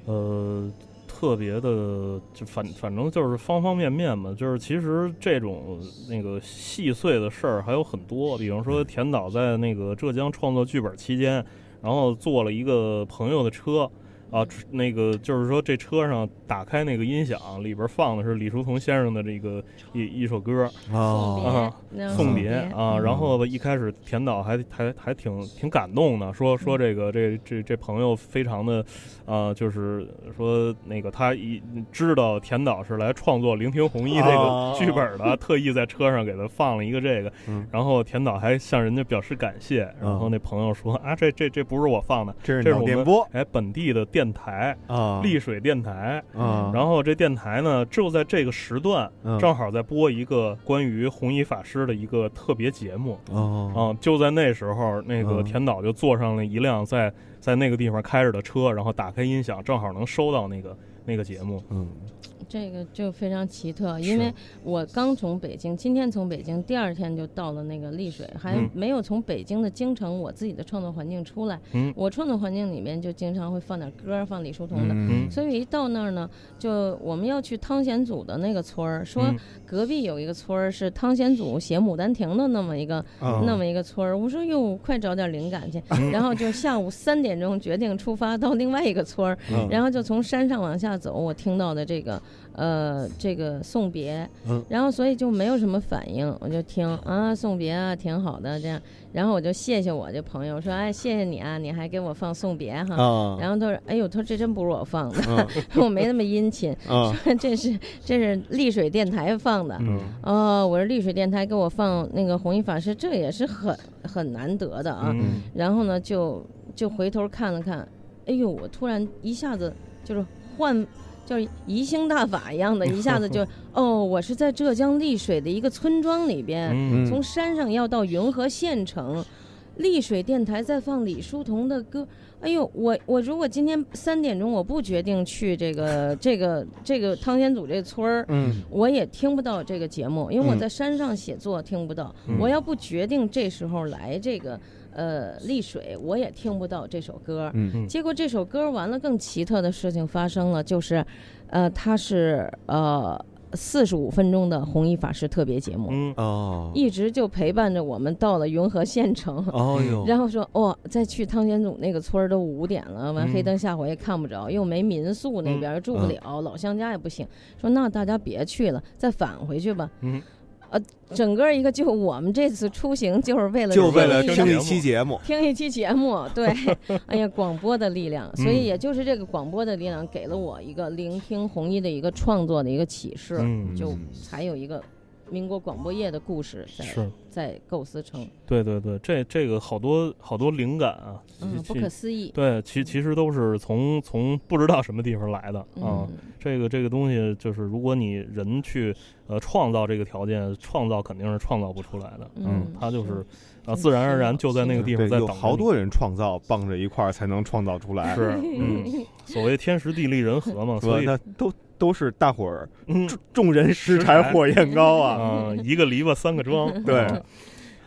呃，特别的，就反反正就是方方面面嘛。就是其实这种那个细碎的事儿还有很多，比方说田导在那个浙江创作剧本期间，然后坐了一个朋友的车。啊，那个就是说，这车上打开那个音响，里边放的是李叔同先生的这个一一首歌啊，送别啊。然后一开始田导还还还挺挺感动的，说说这个这这这朋友非常的啊，就是说那个他一知道田导是来创作《聆听红衣》这个剧本的，特意在车上给他放了一个这个。然后田导还向人家表示感谢。然后那朋友说啊，这这这不是我放的，这是我们哎本地的电。电台啊，丽水电台。啊，然后这电台呢，就在这个时段，正好在播一个关于红衣法师的一个特别节目。啊，就在那时候，那个田导就坐上了一辆在在那个地方开着的车，然后打开音响，正好能收到那个那个节目，嗯。这个就非常奇特，因为我刚从北京，今天从北京，第二天就到了那个丽水，还没有从北京的京城我自己的创作环境出来。嗯，我创作环境里面就经常会放点歌，放李叔同的。嗯，所以一到那儿呢，就我们要去汤显祖的那个村儿，说隔壁有一个村儿是汤显祖写《牡丹亭》的那么一个那么一个村儿。我说哟，快找点灵感去。然后就下午三点钟决定出发到另外一个村儿，然后就从山上往下走，我听到的这个。呃，这个送别，然后所以就没有什么反应，我就听啊，送别啊，挺好的这样，然后我就谢谢我这朋友，说哎，谢谢你啊，你还给我放送别哈，然后他说，哎呦，他说这真不是我放的，我没那么殷勤，说这是这是丽水电台放的，嗯。哦，我说丽水电台给我放那个弘一法师，这也是很很难得的啊，然后呢，就就回头看了看，哎呦，我突然一下子就是换。就是移星大法一样的，一下子就 哦，我是在浙江丽水的一个村庄里边，从山上要到云和县城，丽水电台在放李叔同的歌。哎呦，我我如果今天三点钟我不决定去这个 这个这个汤显祖这村儿，嗯，我也听不到这个节目，因为我在山上写作听不到。我要不决定这时候来这个。呃，丽水我也听不到这首歌，嗯，结果这首歌完了，更奇特的事情发生了，就是，呃，它是呃四十五分钟的弘一法师特别节目，嗯哦，一直就陪伴着我们到了云和县城，哦哟，然后说哦，再去汤显祖那个村儿都五点了，完黑灯瞎火也看不着，又没民宿那边住不了，老乡家也不行，说那大家别去了，再返回去吧，嗯。呃，整个一个就我们这次出行就是为了就为了听一期节目，听一期节目，对，哎呀，广播的力量，所以也就是这个广播的力量给了我一个聆听红衣的一个创作的一个启示，就才有一个。民国广播业的故事在在构思成，对对对，这这个好多好多灵感啊，嗯，不可思议。对，其其实都是从从不知道什么地方来的啊。这个这个东西就是，如果你人去呃创造这个条件，创造肯定是创造不出来的。嗯，它就是啊，自然而然就在那个地方在等。好多人创造绑着一块儿才能创造出来。是，嗯，所谓天时地利人和嘛，所以都。都是大伙儿，众众人拾柴火焰高啊！一个篱笆三个桩。对，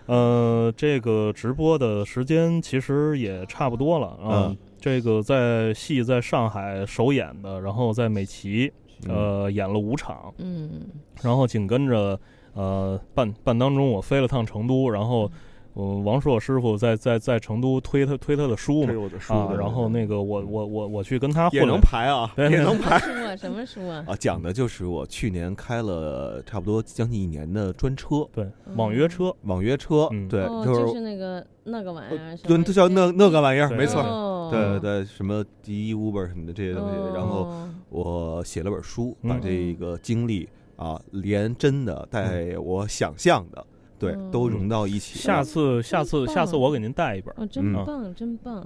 呃，这个直播的时间其实也差不多了啊。这个在戏在上海首演的，然后在美琪呃演了五场，嗯，然后紧跟着呃半半当中我飞了趟成都，然后。我王硕师傅在在在成都推他推他的书嘛啊，然后那个我我我我去跟他也能排啊，也能排书啊，什么书啊？啊，讲的就是我去年开了差不多将近一年的专车，对，网约车，网约车，对，就是那个那个玩意儿，对，就叫那那个玩意儿，没错，对对对，什么滴 Uber 什么的这些东西，然后我写了本书，把这个经历啊，连真的带我想象的。对，都融到一起。下次，下次，下次我给您带一本。哦，真棒，真棒。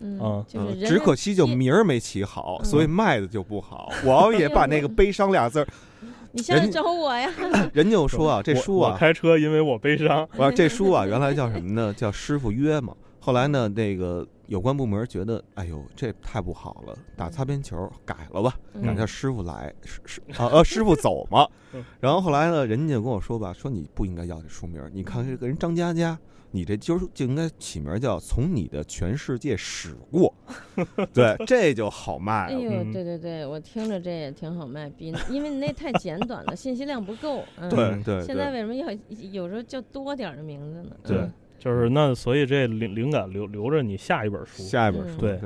嗯，嗯，就是只可惜就名儿没起好，所以卖的就不好。我要也把那个 “悲伤”俩字儿你下来找我呀。人家就说啊，这书啊，开车因为我悲伤。我说这书啊，原来叫什么呢？叫师傅约嘛。后来呢，那个有关部门觉得，哎呦，这太不好了，打擦边球，改了吧，改叫师傅来，师师啊 呃师傅走嘛。然后后来呢，人家就跟我说吧，说你不应该要这书名，你看这个人张嘉佳。你这就是就应该起名叫“从你的全世界驶过”，对，这就好卖。哎呦，对对对，我听着这也挺好卖，比 因为你那太简短了，信息量不够。对对。现在为什么要有时候叫多点的名字呢？对，就是那，所以这灵灵感留留着你下一本书，下一本书，对。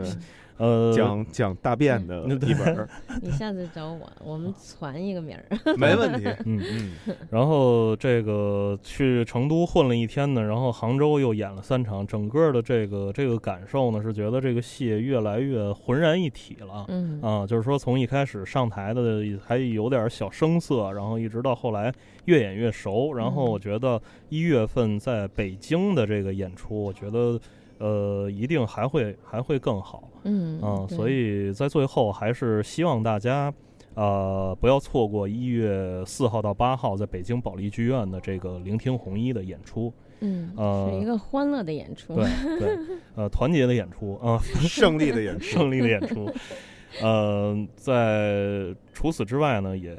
呃，讲讲大便的一本 你下次找我，我们传一个名儿，没问题。嗯嗯。然后这个去成都混了一天呢，然后杭州又演了三场，整个的这个这个感受呢，是觉得这个戏越来越浑然一体了。嗯啊，就是说从一开始上台的还有点小生涩，然后一直到后来越演越熟。然后我觉得一月份在北京的这个演出，我觉得。呃，一定还会还会更好，嗯啊，所以在最后还是希望大家，呃，不要错过一月四号到八号在北京保利剧院的这个聆听红衣的演出，嗯，呃，是一个欢乐的演出，对对，呃，团结的演出啊，胜利的演出，胜利的演出。呃，在除此之外呢，也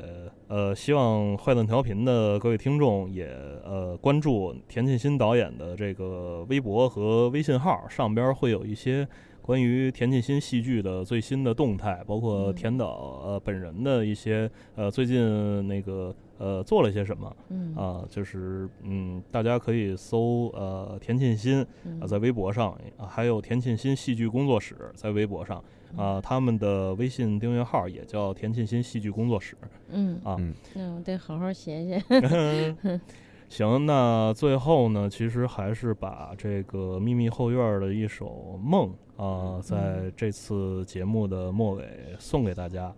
呃希望坏蛋调频的各位听众也呃关注田沁鑫导演的这个微博和微信号，上边会有一些关于田沁鑫戏剧的最新的动态，包括田导呃本人的一些呃最近那个呃做了些什么，嗯啊，就是嗯大家可以搜呃田沁鑫啊在微博上，还有田沁鑫戏剧工作室在微博上。啊，他们的微信订阅号也叫田沁鑫戏剧工作室。嗯啊，那我得好好写写。行，那最后呢，其实还是把这个秘密后院的一首梦啊，在这次节目的末尾送给大家，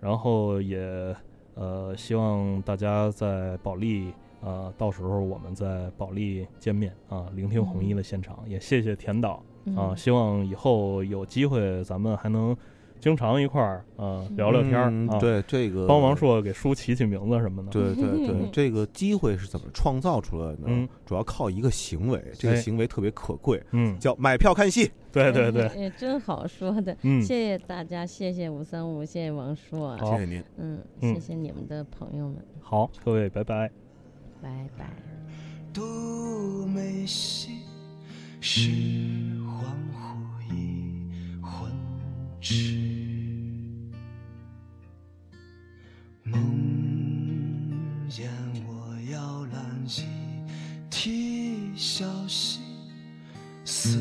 然后也呃希望大家在保利啊，到时候我们在保利见面啊，聆听红衣的现场，也谢谢田导。啊，希望以后有机会，咱们还能经常一块儿啊聊聊天儿啊。对这个，帮王硕给书起起名字什么的。对对对，这个机会是怎么创造出来的呢？主要靠一个行为，这个行为特别可贵，嗯，叫买票看戏。对对对，哎，真好说的。嗯，谢谢大家，谢谢五三五，谢谢王硕，谢谢您。嗯，谢谢你们的朋友们。好，各位，拜拜。拜拜。是恍惚已昏迟梦魇我摇篮一啼小息死